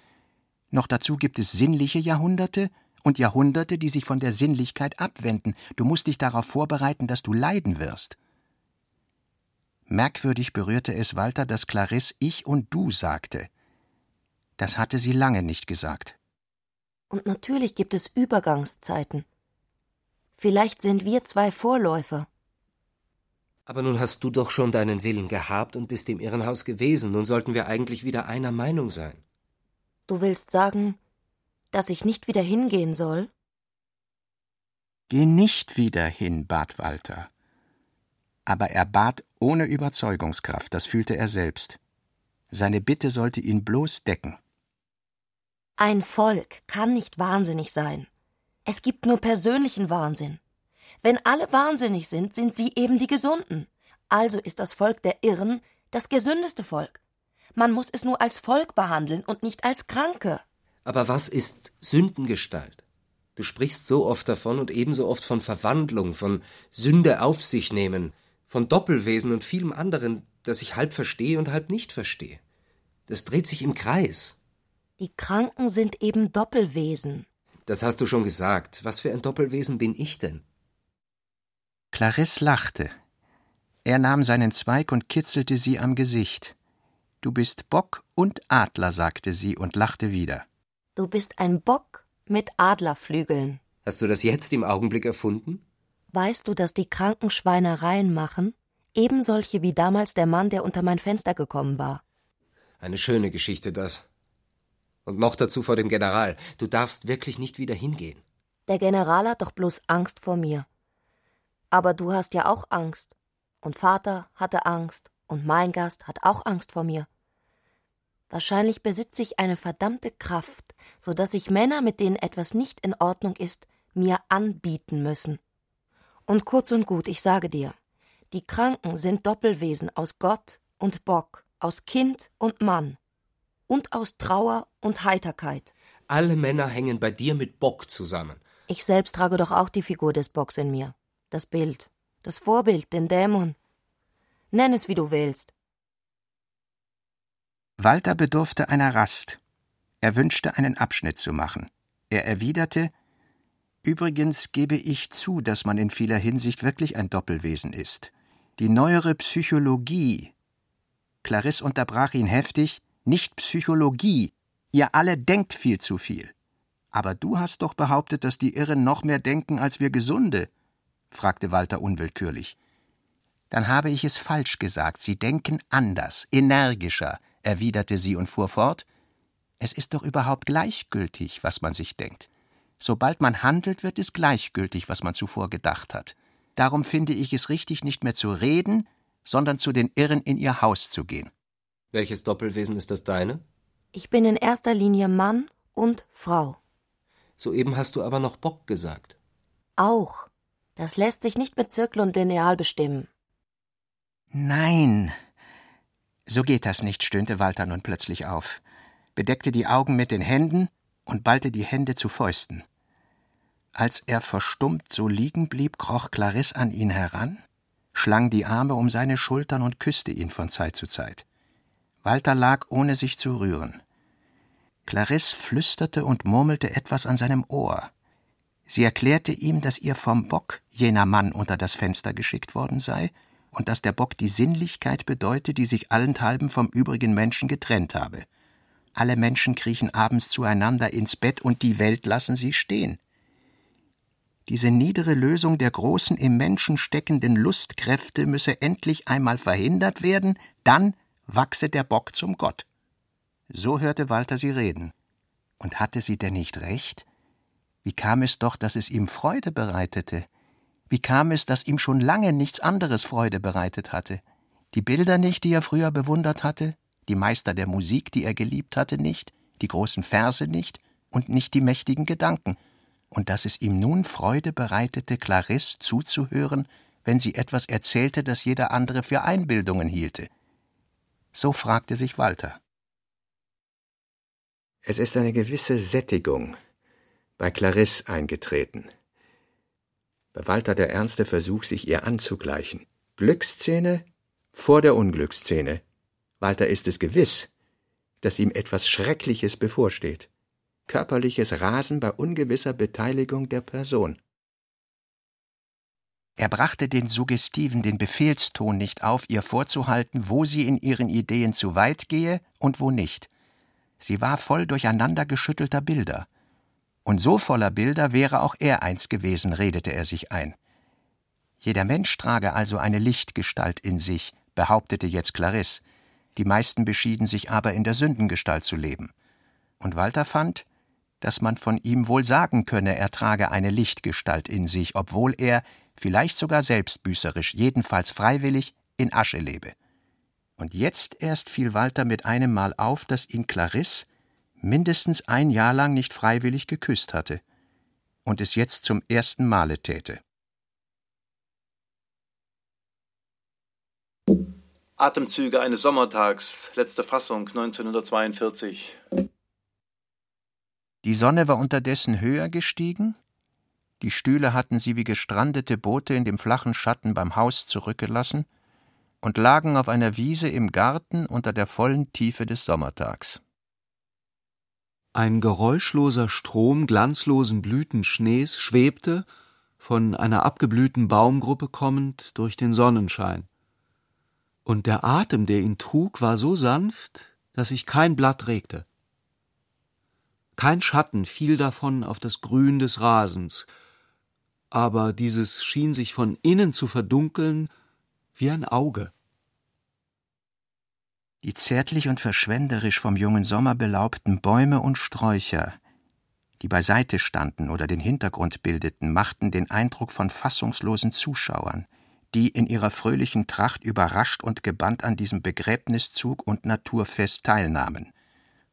Noch dazu gibt es sinnliche Jahrhunderte und Jahrhunderte, die sich von der Sinnlichkeit abwenden. Du musst dich darauf vorbereiten, dass du leiden wirst. Merkwürdig berührte es Walter, dass Clarisse ich und du sagte. Das hatte sie lange nicht gesagt. Und natürlich gibt es Übergangszeiten. Vielleicht sind wir zwei Vorläufer. Aber nun hast du doch schon deinen Willen gehabt und bist im Irrenhaus gewesen. Nun sollten wir eigentlich wieder einer Meinung sein. Du willst sagen, dass ich nicht wieder hingehen soll? Geh nicht wieder hin, bat Walter. Aber er bat ohne Überzeugungskraft, das fühlte er selbst. Seine Bitte sollte ihn bloß decken. Ein Volk kann nicht wahnsinnig sein. Es gibt nur persönlichen Wahnsinn. Wenn alle wahnsinnig sind, sind sie eben die Gesunden. Also ist das Volk der Irren das gesündeste Volk. Man muss es nur als Volk behandeln und nicht als Kranke. Aber was ist Sündengestalt? Du sprichst so oft davon und ebenso oft von Verwandlung, von Sünde auf sich nehmen, von Doppelwesen und vielem anderen, das ich halb verstehe und halb nicht verstehe. Das dreht sich im Kreis. Die Kranken sind eben Doppelwesen. Das hast du schon gesagt. Was für ein Doppelwesen bin ich denn? Clarisse lachte. Er nahm seinen Zweig und kitzelte sie am Gesicht. Du bist Bock und Adler, sagte sie und lachte wieder. Du bist ein Bock mit Adlerflügeln. Hast du das jetzt im Augenblick erfunden? Weißt du, dass die Kranken Schweinereien machen? Eben solche wie damals der Mann, der unter mein Fenster gekommen war. Eine schöne Geschichte, das. Und noch dazu vor dem General. Du darfst wirklich nicht wieder hingehen. Der General hat doch bloß Angst vor mir. Aber du hast ja auch Angst. Und Vater hatte Angst. Und mein Gast hat auch Angst vor mir. Wahrscheinlich besitze ich eine verdammte Kraft, so dass sich Männer, mit denen etwas nicht in Ordnung ist, mir anbieten müssen. Und kurz und gut, ich sage dir, die Kranken sind Doppelwesen aus Gott und Bock, aus Kind und Mann und aus Trauer und Heiterkeit. Alle Männer hängen bei dir mit Bock zusammen. Ich selbst trage doch auch die Figur des Bocks in mir. Das Bild, das Vorbild, den Dämon. Nenn es, wie du willst. Walter bedurfte einer Rast. Er wünschte, einen Abschnitt zu machen. Er erwiderte Übrigens gebe ich zu, dass man in vieler Hinsicht wirklich ein Doppelwesen ist. Die neuere Psychologie. Clarisse unterbrach ihn heftig nicht Psychologie. Ihr alle denkt viel zu viel. Aber du hast doch behauptet, dass die Irren noch mehr denken als wir Gesunde, fragte Walter unwillkürlich. Dann habe ich es falsch gesagt. Sie denken anders, energischer, erwiderte sie und fuhr fort. Es ist doch überhaupt gleichgültig, was man sich denkt. Sobald man handelt, wird es gleichgültig, was man zuvor gedacht hat. Darum finde ich es richtig, nicht mehr zu reden, sondern zu den Irren in ihr Haus zu gehen. Welches Doppelwesen ist das deine? Ich bin in erster Linie Mann und Frau. Soeben hast du aber noch Bock gesagt. Auch. Das lässt sich nicht mit Zirkel und Lineal bestimmen. Nein. So geht das nicht, stöhnte Walter nun plötzlich auf, bedeckte die Augen mit den Händen und ballte die Hände zu Fäusten. Als er verstummt so liegen blieb, kroch Clarisse an ihn heran, schlang die Arme um seine Schultern und küsste ihn von Zeit zu Zeit. Walter lag ohne sich zu rühren. Clarisse flüsterte und murmelte etwas an seinem Ohr. Sie erklärte ihm, dass ihr vom Bock jener Mann unter das Fenster geschickt worden sei und dass der Bock die Sinnlichkeit bedeute, die sich allenthalben vom übrigen Menschen getrennt habe. Alle Menschen kriechen abends zueinander ins Bett und die Welt lassen sie stehen. Diese niedere Lösung der großen im Menschen steckenden Lustkräfte müsse endlich einmal verhindert werden, dann wachse der Bock zum Gott. So hörte Walter sie reden. Und hatte sie denn nicht recht? Wie kam es doch, dass es ihm Freude bereitete? Wie kam es, dass ihm schon lange nichts anderes Freude bereitet hatte? Die Bilder nicht, die er früher bewundert hatte, die Meister der Musik, die er geliebt hatte, nicht, die großen Verse nicht und nicht die mächtigen Gedanken, und dass es ihm nun Freude bereitete, Clarisse zuzuhören, wenn sie etwas erzählte, das jeder andere für Einbildungen hielte. So fragte sich Walter. Es ist eine gewisse Sättigung bei Clarisse eingetreten. Bei Walter der ernste Versuch, sich ihr anzugleichen. Glücksszene vor der Unglücksszene, Walter ist es gewiss, dass ihm etwas Schreckliches bevorsteht. Körperliches Rasen bei ungewisser Beteiligung der Person. Er brachte den suggestiven, den Befehlston nicht auf, ihr vorzuhalten, wo sie in ihren Ideen zu weit gehe und wo nicht. Sie war voll durcheinander geschüttelter Bilder. Und so voller Bilder wäre auch er eins gewesen, redete er sich ein. Jeder Mensch trage also eine Lichtgestalt in sich, behauptete jetzt Clarisse. Die meisten beschieden sich aber in der Sündengestalt zu leben. Und Walter fand, dass man von ihm wohl sagen könne, er trage eine Lichtgestalt in sich, obwohl er vielleicht sogar selbstbüßerisch, jedenfalls freiwillig, in Asche lebe. Und jetzt erst fiel Walter mit einem Mal auf, dass ihn Clarisse mindestens ein Jahr lang nicht freiwillig geküsst hatte und es jetzt zum ersten Male täte. Atemzüge eines Sommertags, letzte Fassung 1942. Die Sonne war unterdessen höher gestiegen, die Stühle hatten sie wie gestrandete Boote in dem flachen Schatten beim Haus zurückgelassen und lagen auf einer Wiese im Garten unter der vollen Tiefe des Sommertags. Ein geräuschloser Strom glanzlosen Blütenschnees schwebte, von einer abgeblühten Baumgruppe kommend, durch den Sonnenschein. Und der Atem, der ihn trug, war so sanft, dass sich kein Blatt regte. Kein Schatten fiel davon auf das Grün des Rasens, aber dieses schien sich von innen zu verdunkeln wie ein Auge. Die zärtlich und verschwenderisch vom jungen Sommer belaubten Bäume und Sträucher, die beiseite standen oder den Hintergrund bildeten, machten den Eindruck von fassungslosen Zuschauern, die in ihrer fröhlichen Tracht überrascht und gebannt an diesem Begräbniszug und Naturfest teilnahmen.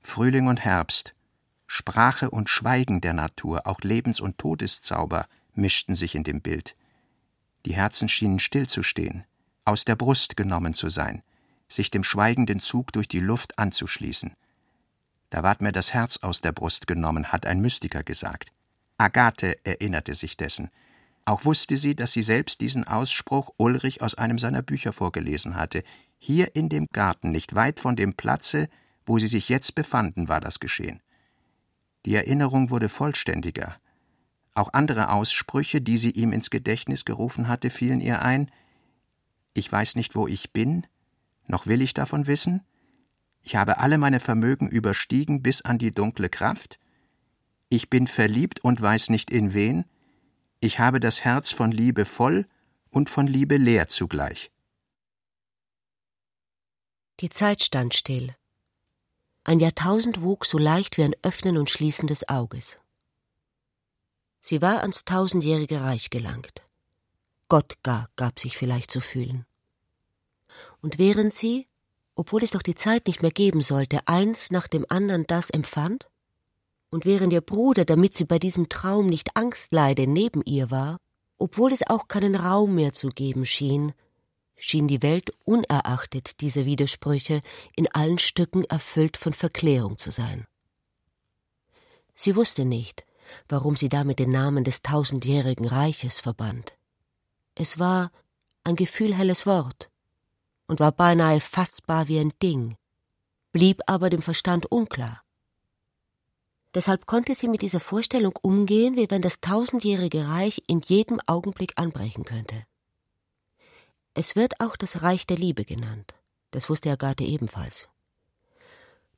Frühling und Herbst, Sprache und Schweigen der Natur, auch Lebens- und Todeszauber mischten sich in dem Bild. Die Herzen schienen stillzustehen, aus der Brust genommen zu sein, sich dem schweigenden Zug durch die Luft anzuschließen. Da ward mir das Herz aus der Brust genommen, hat ein Mystiker gesagt. Agathe erinnerte sich dessen. Auch wusste sie, dass sie selbst diesen Ausspruch Ulrich aus einem seiner Bücher vorgelesen hatte. Hier in dem Garten, nicht weit von dem Platze, wo sie sich jetzt befanden, war das geschehen. Die Erinnerung wurde vollständiger, auch andere Aussprüche, die sie ihm ins Gedächtnis gerufen hatte, fielen ihr ein Ich weiß nicht, wo ich bin, noch will ich davon wissen, ich habe alle meine Vermögen überstiegen bis an die dunkle Kraft, ich bin verliebt und weiß nicht in wen, ich habe das Herz von Liebe voll und von Liebe leer zugleich. Die Zeit stand still. Ein Jahrtausend wuchs so leicht wie ein Öffnen und Schließen des Auges. Sie war ans tausendjährige Reich gelangt. Gott gar gab sich vielleicht zu fühlen. Und während sie, obwohl es doch die Zeit nicht mehr geben sollte, eins nach dem anderen das empfand, und während ihr Bruder, damit sie bei diesem Traum nicht Angst leide, neben ihr war, obwohl es auch keinen Raum mehr zu geben schien, schien die Welt unerachtet dieser Widersprüche in allen Stücken erfüllt von Verklärung zu sein. Sie wusste nicht, warum sie damit den Namen des tausendjährigen Reiches verband. Es war ein gefühlhelles Wort und war beinahe fassbar wie ein Ding, blieb aber dem Verstand unklar. Deshalb konnte sie mit dieser Vorstellung umgehen, wie wenn das tausendjährige Reich in jedem Augenblick anbrechen könnte. Es wird auch das Reich der Liebe genannt. Das wusste Agathe ebenfalls.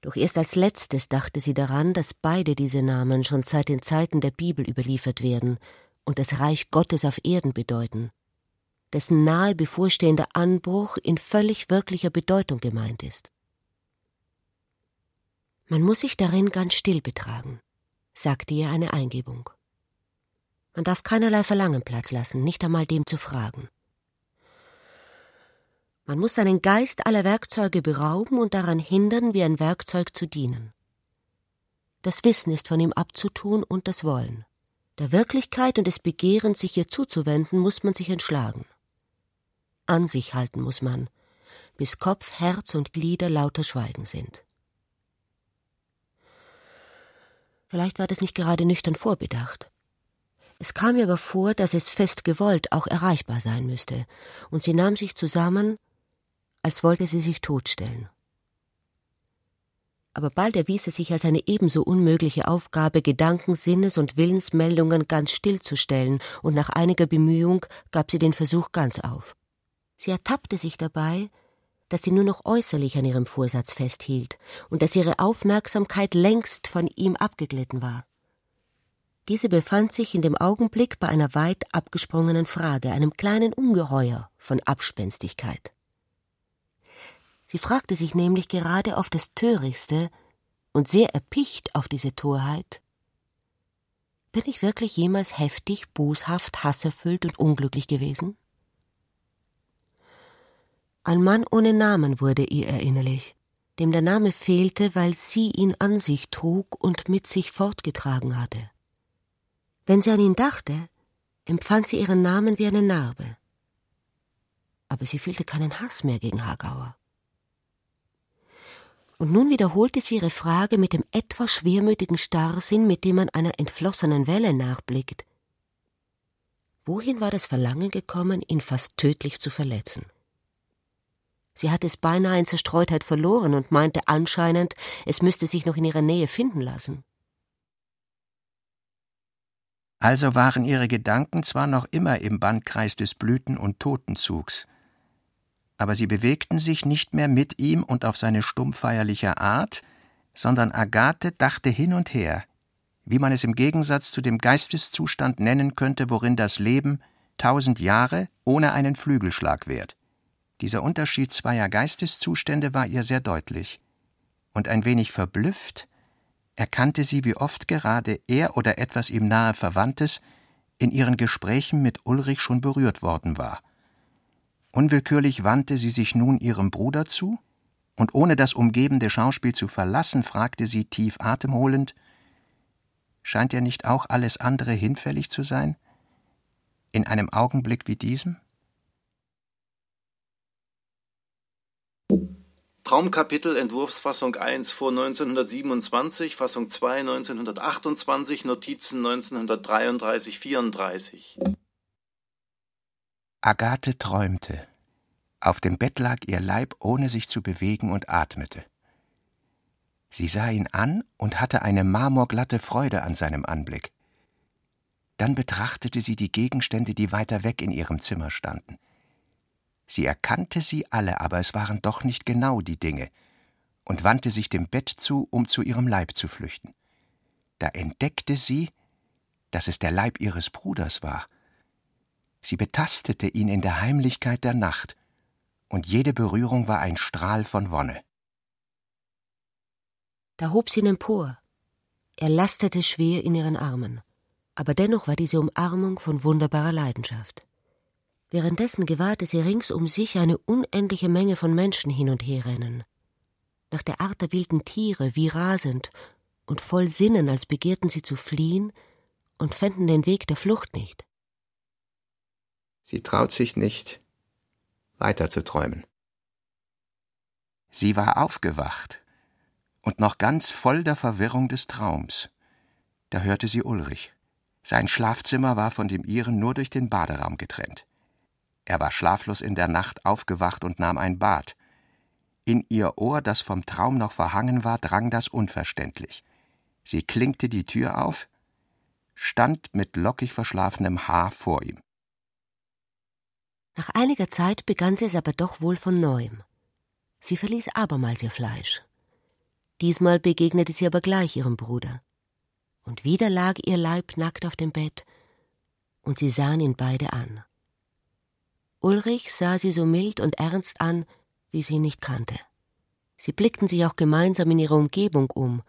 Doch erst als letztes dachte sie daran, dass beide diese Namen schon seit den Zeiten der Bibel überliefert werden und das Reich Gottes auf Erden bedeuten, dessen nahe bevorstehender Anbruch in völlig wirklicher Bedeutung gemeint ist. Man muss sich darin ganz still betragen, sagte ihr eine Eingebung. Man darf keinerlei Verlangen Platz lassen, nicht einmal dem zu fragen. Man muss seinen Geist aller Werkzeuge berauben und daran hindern, wie ein Werkzeug zu dienen. Das Wissen ist von ihm abzutun und das Wollen. Der Wirklichkeit und des Begehrens, sich ihr zuzuwenden, muss man sich entschlagen. An sich halten muss man, bis Kopf, Herz und Glieder lauter Schweigen sind. Vielleicht war das nicht gerade nüchtern vorbedacht. Es kam ihr aber vor, dass es fest gewollt auch erreichbar sein müsste, und sie nahm sich zusammen als wollte sie sich totstellen. aber bald erwies es sich als eine ebenso unmögliche Aufgabe, Gedanken, Sinnes und Willensmeldungen ganz stillzustellen, und nach einiger Bemühung gab sie den Versuch ganz auf. Sie ertappte sich dabei, dass sie nur noch äußerlich an ihrem Vorsatz festhielt und dass ihre Aufmerksamkeit längst von ihm abgeglitten war. Diese befand sich in dem Augenblick bei einer weit abgesprungenen Frage, einem kleinen Ungeheuer von Abspenstigkeit. Sie fragte sich nämlich gerade auf das Törichtste und sehr erpicht auf diese Torheit Bin ich wirklich jemals heftig, boshaft, hasserfüllt und unglücklich gewesen? Ein Mann ohne Namen wurde ihr erinnerlich, dem der Name fehlte, weil sie ihn an sich trug und mit sich fortgetragen hatte. Wenn sie an ihn dachte, empfand sie ihren Namen wie eine Narbe. Aber sie fühlte keinen Hass mehr gegen Hagauer. Und nun wiederholte sie ihre Frage mit dem etwas schwermütigen Starrsinn, mit dem man einer entflossenen Welle nachblickt. Wohin war das Verlangen gekommen, ihn fast tödlich zu verletzen? Sie hatte es beinahe in Zerstreutheit verloren und meinte anscheinend, es müsste sich noch in ihrer Nähe finden lassen. Also waren ihre Gedanken zwar noch immer im Bandkreis des Blüten- und Totenzugs, aber sie bewegten sich nicht mehr mit ihm und auf seine stummfeierliche Art, sondern Agathe dachte hin und her, wie man es im Gegensatz zu dem Geisteszustand nennen könnte, worin das Leben tausend Jahre ohne einen Flügelschlag währt. Dieser Unterschied zweier Geisteszustände war ihr sehr deutlich. Und ein wenig verblüfft erkannte sie, wie oft gerade er oder etwas ihm nahe Verwandtes in ihren Gesprächen mit Ulrich schon berührt worden war. Unwillkürlich wandte sie sich nun ihrem Bruder zu, und ohne das umgebende Schauspiel zu verlassen, fragte sie tief atemholend Scheint ja nicht auch alles andere hinfällig zu sein? In einem Augenblick wie diesem? Traumkapitel Entwurfsfassung 1 vor 1927, Fassung 2 1928, Notizen 1933 34. Agathe träumte. Auf dem Bett lag ihr Leib, ohne sich zu bewegen, und atmete. Sie sah ihn an und hatte eine marmorglatte Freude an seinem Anblick. Dann betrachtete sie die Gegenstände, die weiter weg in ihrem Zimmer standen. Sie erkannte sie alle, aber es waren doch nicht genau die Dinge, und wandte sich dem Bett zu, um zu ihrem Leib zu flüchten. Da entdeckte sie, dass es der Leib ihres Bruders war. Sie betastete ihn in der Heimlichkeit der Nacht, und jede Berührung war ein Strahl von Wonne. Da hob sie ihn empor. Er lastete schwer in ihren Armen, aber dennoch war diese Umarmung von wunderbarer Leidenschaft. Währenddessen gewahrte sie rings um sich eine unendliche Menge von Menschen hin und her rennen. Nach der Art der wilden Tiere, wie rasend und voll Sinnen, als begehrten sie zu fliehen und fänden den Weg der Flucht nicht. Sie traut sich nicht, weiter zu träumen. Sie war aufgewacht und noch ganz voll der Verwirrung des Traums. Da hörte sie Ulrich. Sein Schlafzimmer war von dem ihren nur durch den Baderaum getrennt. Er war schlaflos in der Nacht aufgewacht und nahm ein Bad. In ihr Ohr, das vom Traum noch verhangen war, drang das unverständlich. Sie klinkte die Tür auf, stand mit lockig verschlafenem Haar vor ihm. Nach einiger Zeit begann sie es aber doch wohl von neuem. Sie verließ abermals ihr Fleisch. Diesmal begegnete sie aber gleich ihrem Bruder. Und wieder lag ihr Leib nackt auf dem Bett, und sie sahen ihn beide an. Ulrich sah sie so mild und ernst an, wie sie ihn nicht kannte. Sie blickten sich auch gemeinsam in ihrer Umgebung um,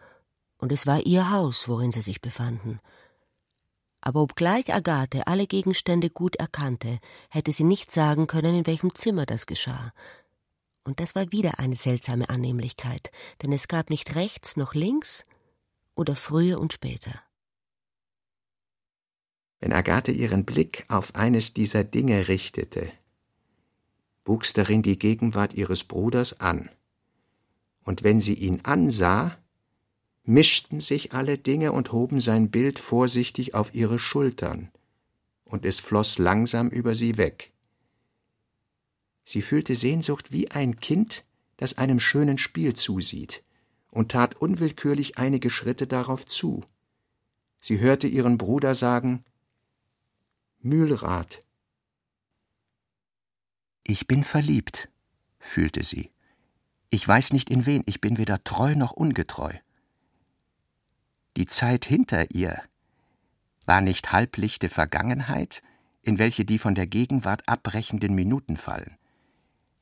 und es war ihr Haus, worin sie sich befanden. Aber obgleich Agathe alle Gegenstände gut erkannte, hätte sie nicht sagen können, in welchem Zimmer das geschah. Und das war wieder eine seltsame Annehmlichkeit, denn es gab nicht rechts noch links oder früher und später. Wenn Agathe ihren Blick auf eines dieser Dinge richtete, wuchs darin die Gegenwart ihres Bruders an. Und wenn sie ihn ansah, mischten sich alle Dinge und hoben sein Bild vorsichtig auf ihre Schultern, und es floß langsam über sie weg. Sie fühlte Sehnsucht wie ein Kind, das einem schönen Spiel zusieht und tat unwillkürlich einige Schritte darauf zu. Sie hörte ihren Bruder sagen Mühlrad. Ich bin verliebt, fühlte sie. Ich weiß nicht in wen, ich bin weder treu noch ungetreu. Die Zeit hinter ihr war nicht halblichte Vergangenheit, in welche die von der Gegenwart abbrechenden Minuten fallen.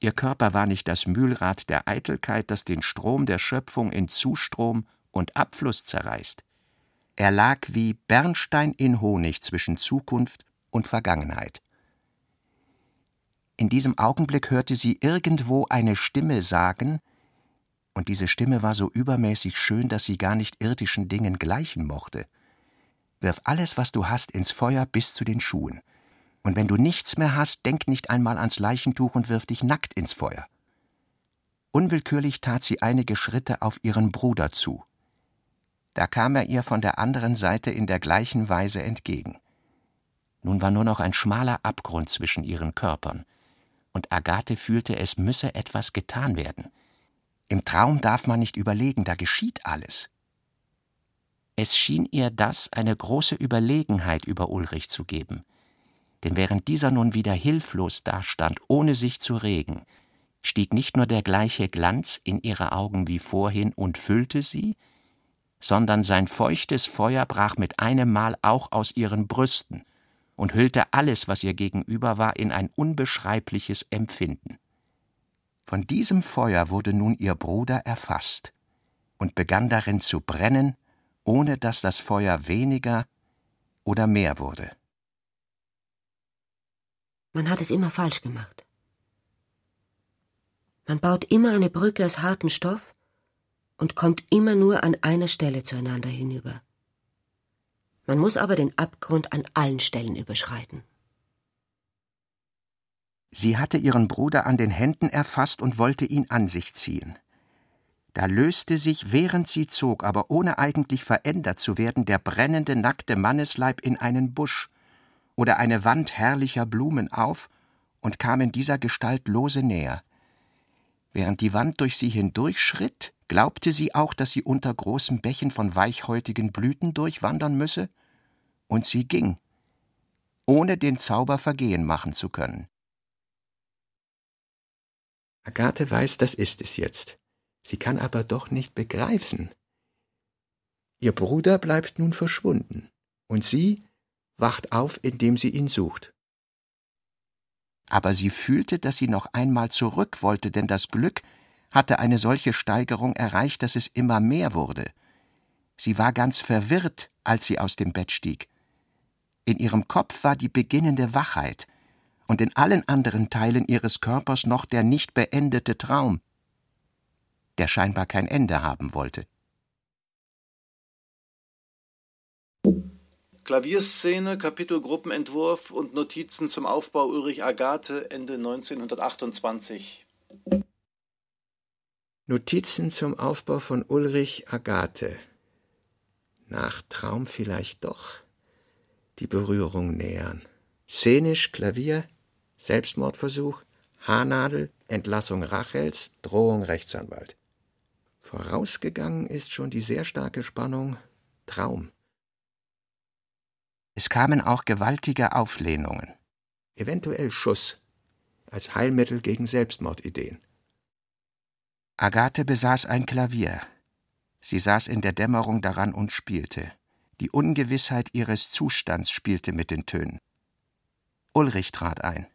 Ihr Körper war nicht das Mühlrad der Eitelkeit, das den Strom der Schöpfung in Zustrom und Abfluss zerreißt. Er lag wie Bernstein in Honig zwischen Zukunft und Vergangenheit. In diesem Augenblick hörte sie irgendwo eine Stimme sagen, und diese Stimme war so übermäßig schön, dass sie gar nicht irdischen Dingen gleichen mochte. Wirf alles, was du hast, ins Feuer bis zu den Schuhen. Und wenn du nichts mehr hast, denk nicht einmal ans Leichentuch und wirf dich nackt ins Feuer. Unwillkürlich tat sie einige Schritte auf ihren Bruder zu. Da kam er ihr von der anderen Seite in der gleichen Weise entgegen. Nun war nur noch ein schmaler Abgrund zwischen ihren Körpern, und Agathe fühlte, es müsse etwas getan werden. Im Traum darf man nicht überlegen, da geschieht alles. Es schien ihr das eine große Überlegenheit über Ulrich zu geben, denn während dieser nun wieder hilflos dastand, ohne sich zu regen, stieg nicht nur der gleiche Glanz in ihre Augen wie vorhin und füllte sie, sondern sein feuchtes Feuer brach mit einem Mal auch aus ihren Brüsten und hüllte alles, was ihr gegenüber war, in ein unbeschreibliches Empfinden. Von diesem Feuer wurde nun ihr Bruder erfasst und begann darin zu brennen, ohne dass das Feuer weniger oder mehr wurde. Man hat es immer falsch gemacht. Man baut immer eine Brücke aus hartem Stoff und kommt immer nur an einer Stelle zueinander hinüber. Man muss aber den Abgrund an allen Stellen überschreiten. Sie hatte ihren Bruder an den Händen erfasst und wollte ihn an sich ziehen. Da löste sich, während sie zog, aber ohne eigentlich verändert zu werden, der brennende, nackte Mannesleib in einen Busch oder eine Wand herrlicher Blumen auf und kam in dieser Gestalt lose näher. Während die Wand durch sie hindurchschritt, glaubte sie auch, dass sie unter großen Bächen von weichhäutigen Blüten durchwandern müsse, und sie ging, ohne den Zauber vergehen machen zu können. Agathe weiß, das ist es jetzt. Sie kann aber doch nicht begreifen. Ihr Bruder bleibt nun verschwunden, und sie wacht auf, indem sie ihn sucht. Aber sie fühlte, dass sie noch einmal zurück wollte, denn das Glück hatte eine solche Steigerung erreicht, dass es immer mehr wurde. Sie war ganz verwirrt, als sie aus dem Bett stieg. In ihrem Kopf war die beginnende Wachheit, und in allen anderen Teilen ihres Körpers noch der nicht beendete Traum, der scheinbar kein Ende haben wollte. Klavierszene, Kapitelgruppenentwurf und Notizen zum Aufbau Ulrich Agathe Ende 1928. Notizen zum Aufbau von Ulrich Agathe. Nach Traum vielleicht doch die Berührung nähern. Szenisch Klavier, Selbstmordversuch, Haarnadel, Entlassung Rachels, Drohung Rechtsanwalt. Vorausgegangen ist schon die sehr starke Spannung Traum. Es kamen auch gewaltige Auflehnungen, eventuell Schuss, als Heilmittel gegen Selbstmordideen. Agathe besaß ein Klavier. Sie saß in der Dämmerung daran und spielte. Die Ungewissheit ihres Zustands spielte mit den Tönen. Ulrich trat ein.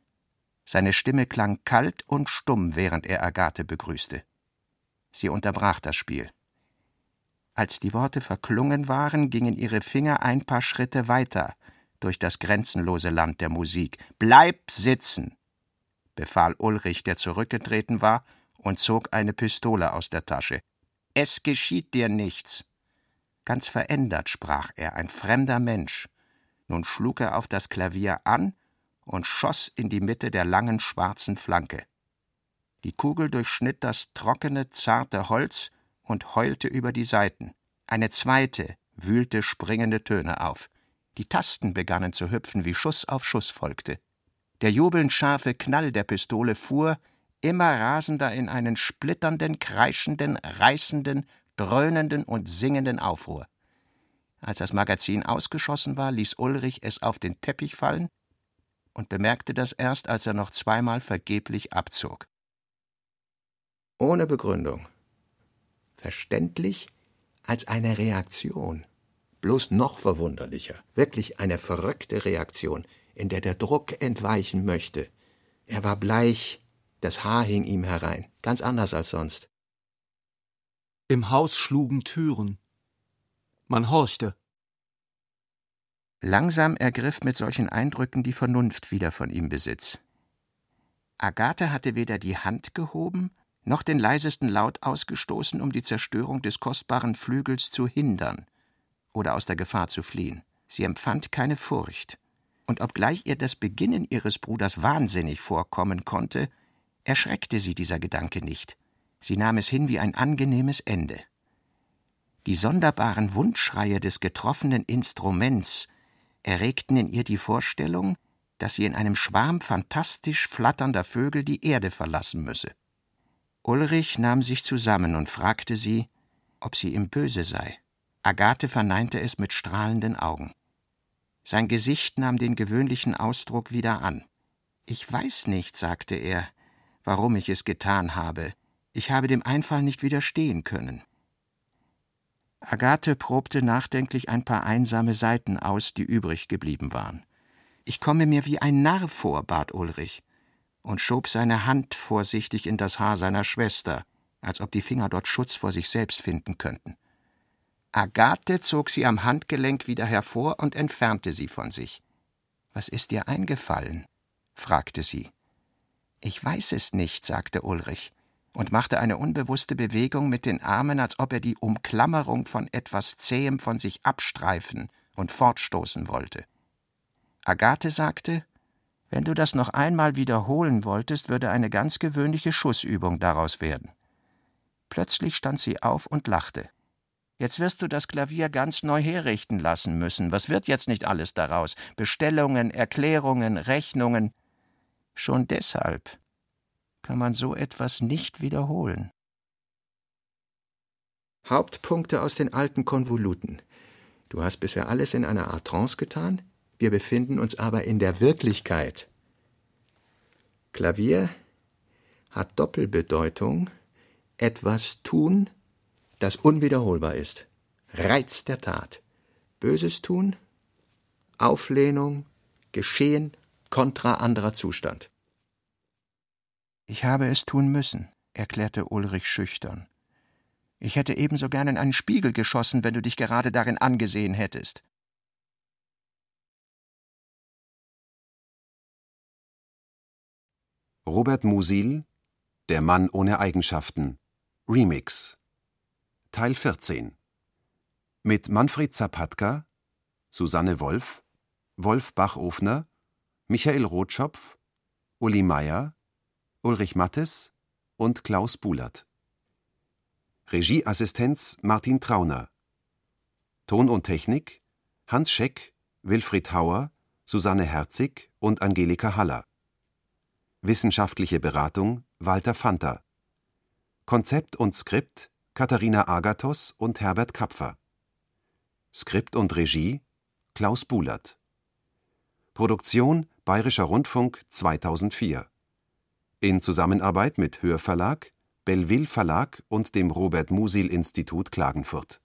Seine Stimme klang kalt und stumm, während er Agathe begrüßte. Sie unterbrach das Spiel. Als die Worte verklungen waren, gingen ihre Finger ein paar Schritte weiter durch das grenzenlose Land der Musik. Bleib sitzen! befahl Ulrich, der zurückgetreten war, und zog eine Pistole aus der Tasche. Es geschieht dir nichts. Ganz verändert sprach er, ein fremder Mensch. Nun schlug er auf das Klavier an und schoss in die Mitte der langen schwarzen Flanke. Die Kugel durchschnitt das trockene, zarte Holz und heulte über die Saiten. Eine zweite wühlte springende Töne auf. Die Tasten begannen zu hüpfen, wie Schuss auf Schuss folgte. Der jubelnd scharfe Knall der Pistole fuhr immer rasender in einen splitternden, kreischenden, reißenden, dröhnenden und singenden Aufruhr. Als das Magazin ausgeschossen war, ließ Ulrich es auf den Teppich fallen und bemerkte das erst, als er noch zweimal vergeblich abzog. Ohne Begründung. Verständlich als eine Reaktion. Bloß noch verwunderlicher. Wirklich eine verrückte Reaktion, in der der Druck entweichen möchte. Er war bleich, das Haar hing ihm herein, ganz anders als sonst. Im Haus schlugen Türen. Man horchte. Langsam ergriff mit solchen Eindrücken die Vernunft wieder von ihm Besitz. Agathe hatte weder die Hand gehoben, noch den leisesten Laut ausgestoßen, um die Zerstörung des kostbaren Flügels zu hindern oder aus der Gefahr zu fliehen. Sie empfand keine Furcht. Und obgleich ihr das Beginnen ihres Bruders wahnsinnig vorkommen konnte, erschreckte sie dieser Gedanke nicht. Sie nahm es hin wie ein angenehmes Ende. Die sonderbaren Wundschreie des getroffenen Instruments erregten in ihr die Vorstellung, dass sie in einem Schwarm fantastisch flatternder Vögel die Erde verlassen müsse. Ulrich nahm sich zusammen und fragte sie, ob sie ihm böse sei. Agathe verneinte es mit strahlenden Augen. Sein Gesicht nahm den gewöhnlichen Ausdruck wieder an. Ich weiß nicht, sagte er, warum ich es getan habe. Ich habe dem Einfall nicht widerstehen können. Agathe probte nachdenklich ein paar einsame Seiten aus, die übrig geblieben waren. Ich komme mir wie ein Narr vor, bat Ulrich und schob seine Hand vorsichtig in das Haar seiner Schwester, als ob die Finger dort Schutz vor sich selbst finden könnten. Agathe zog sie am Handgelenk wieder hervor und entfernte sie von sich. Was ist dir eingefallen? fragte sie. Ich weiß es nicht, sagte Ulrich und machte eine unbewusste Bewegung mit den Armen, als ob er die Umklammerung von etwas Zähem von sich abstreifen und fortstoßen wollte. Agathe sagte, wenn du das noch einmal wiederholen wolltest, würde eine ganz gewöhnliche Schussübung daraus werden. Plötzlich stand sie auf und lachte. Jetzt wirst du das Klavier ganz neu herrichten lassen müssen. Was wird jetzt nicht alles daraus? Bestellungen, Erklärungen, Rechnungen. Schon deshalb kann man so etwas nicht wiederholen. Hauptpunkte aus den alten Konvoluten. Du hast bisher alles in einer Art Trance getan? Wir befinden uns aber in der Wirklichkeit. Klavier hat Doppelbedeutung, etwas tun, das unwiederholbar ist. Reiz der Tat. Böses tun, Auflehnung, Geschehen, kontra anderer Zustand. Ich habe es tun müssen, erklärte Ulrich schüchtern. Ich hätte ebenso gern in einen Spiegel geschossen, wenn du dich gerade darin angesehen hättest. Robert Musil Der Mann ohne Eigenschaften Remix Teil 14 mit Manfred Zapatka, Susanne Wolf, Wolf Bachofner, Michael Rotschopf, Uli Meier, Ulrich Mattes und Klaus Bulert. Regieassistenz Martin Trauner. Ton und Technik Hans Scheck, Wilfried Hauer, Susanne Herzig und Angelika Haller. Wissenschaftliche Beratung Walter Fanta. Konzept und Skript Katharina Agathos und Herbert Kapfer. Skript und Regie Klaus Bulert. Produktion Bayerischer Rundfunk 2004. In Zusammenarbeit mit Hörverlag, Belleville Verlag und dem Robert Musil Institut Klagenfurt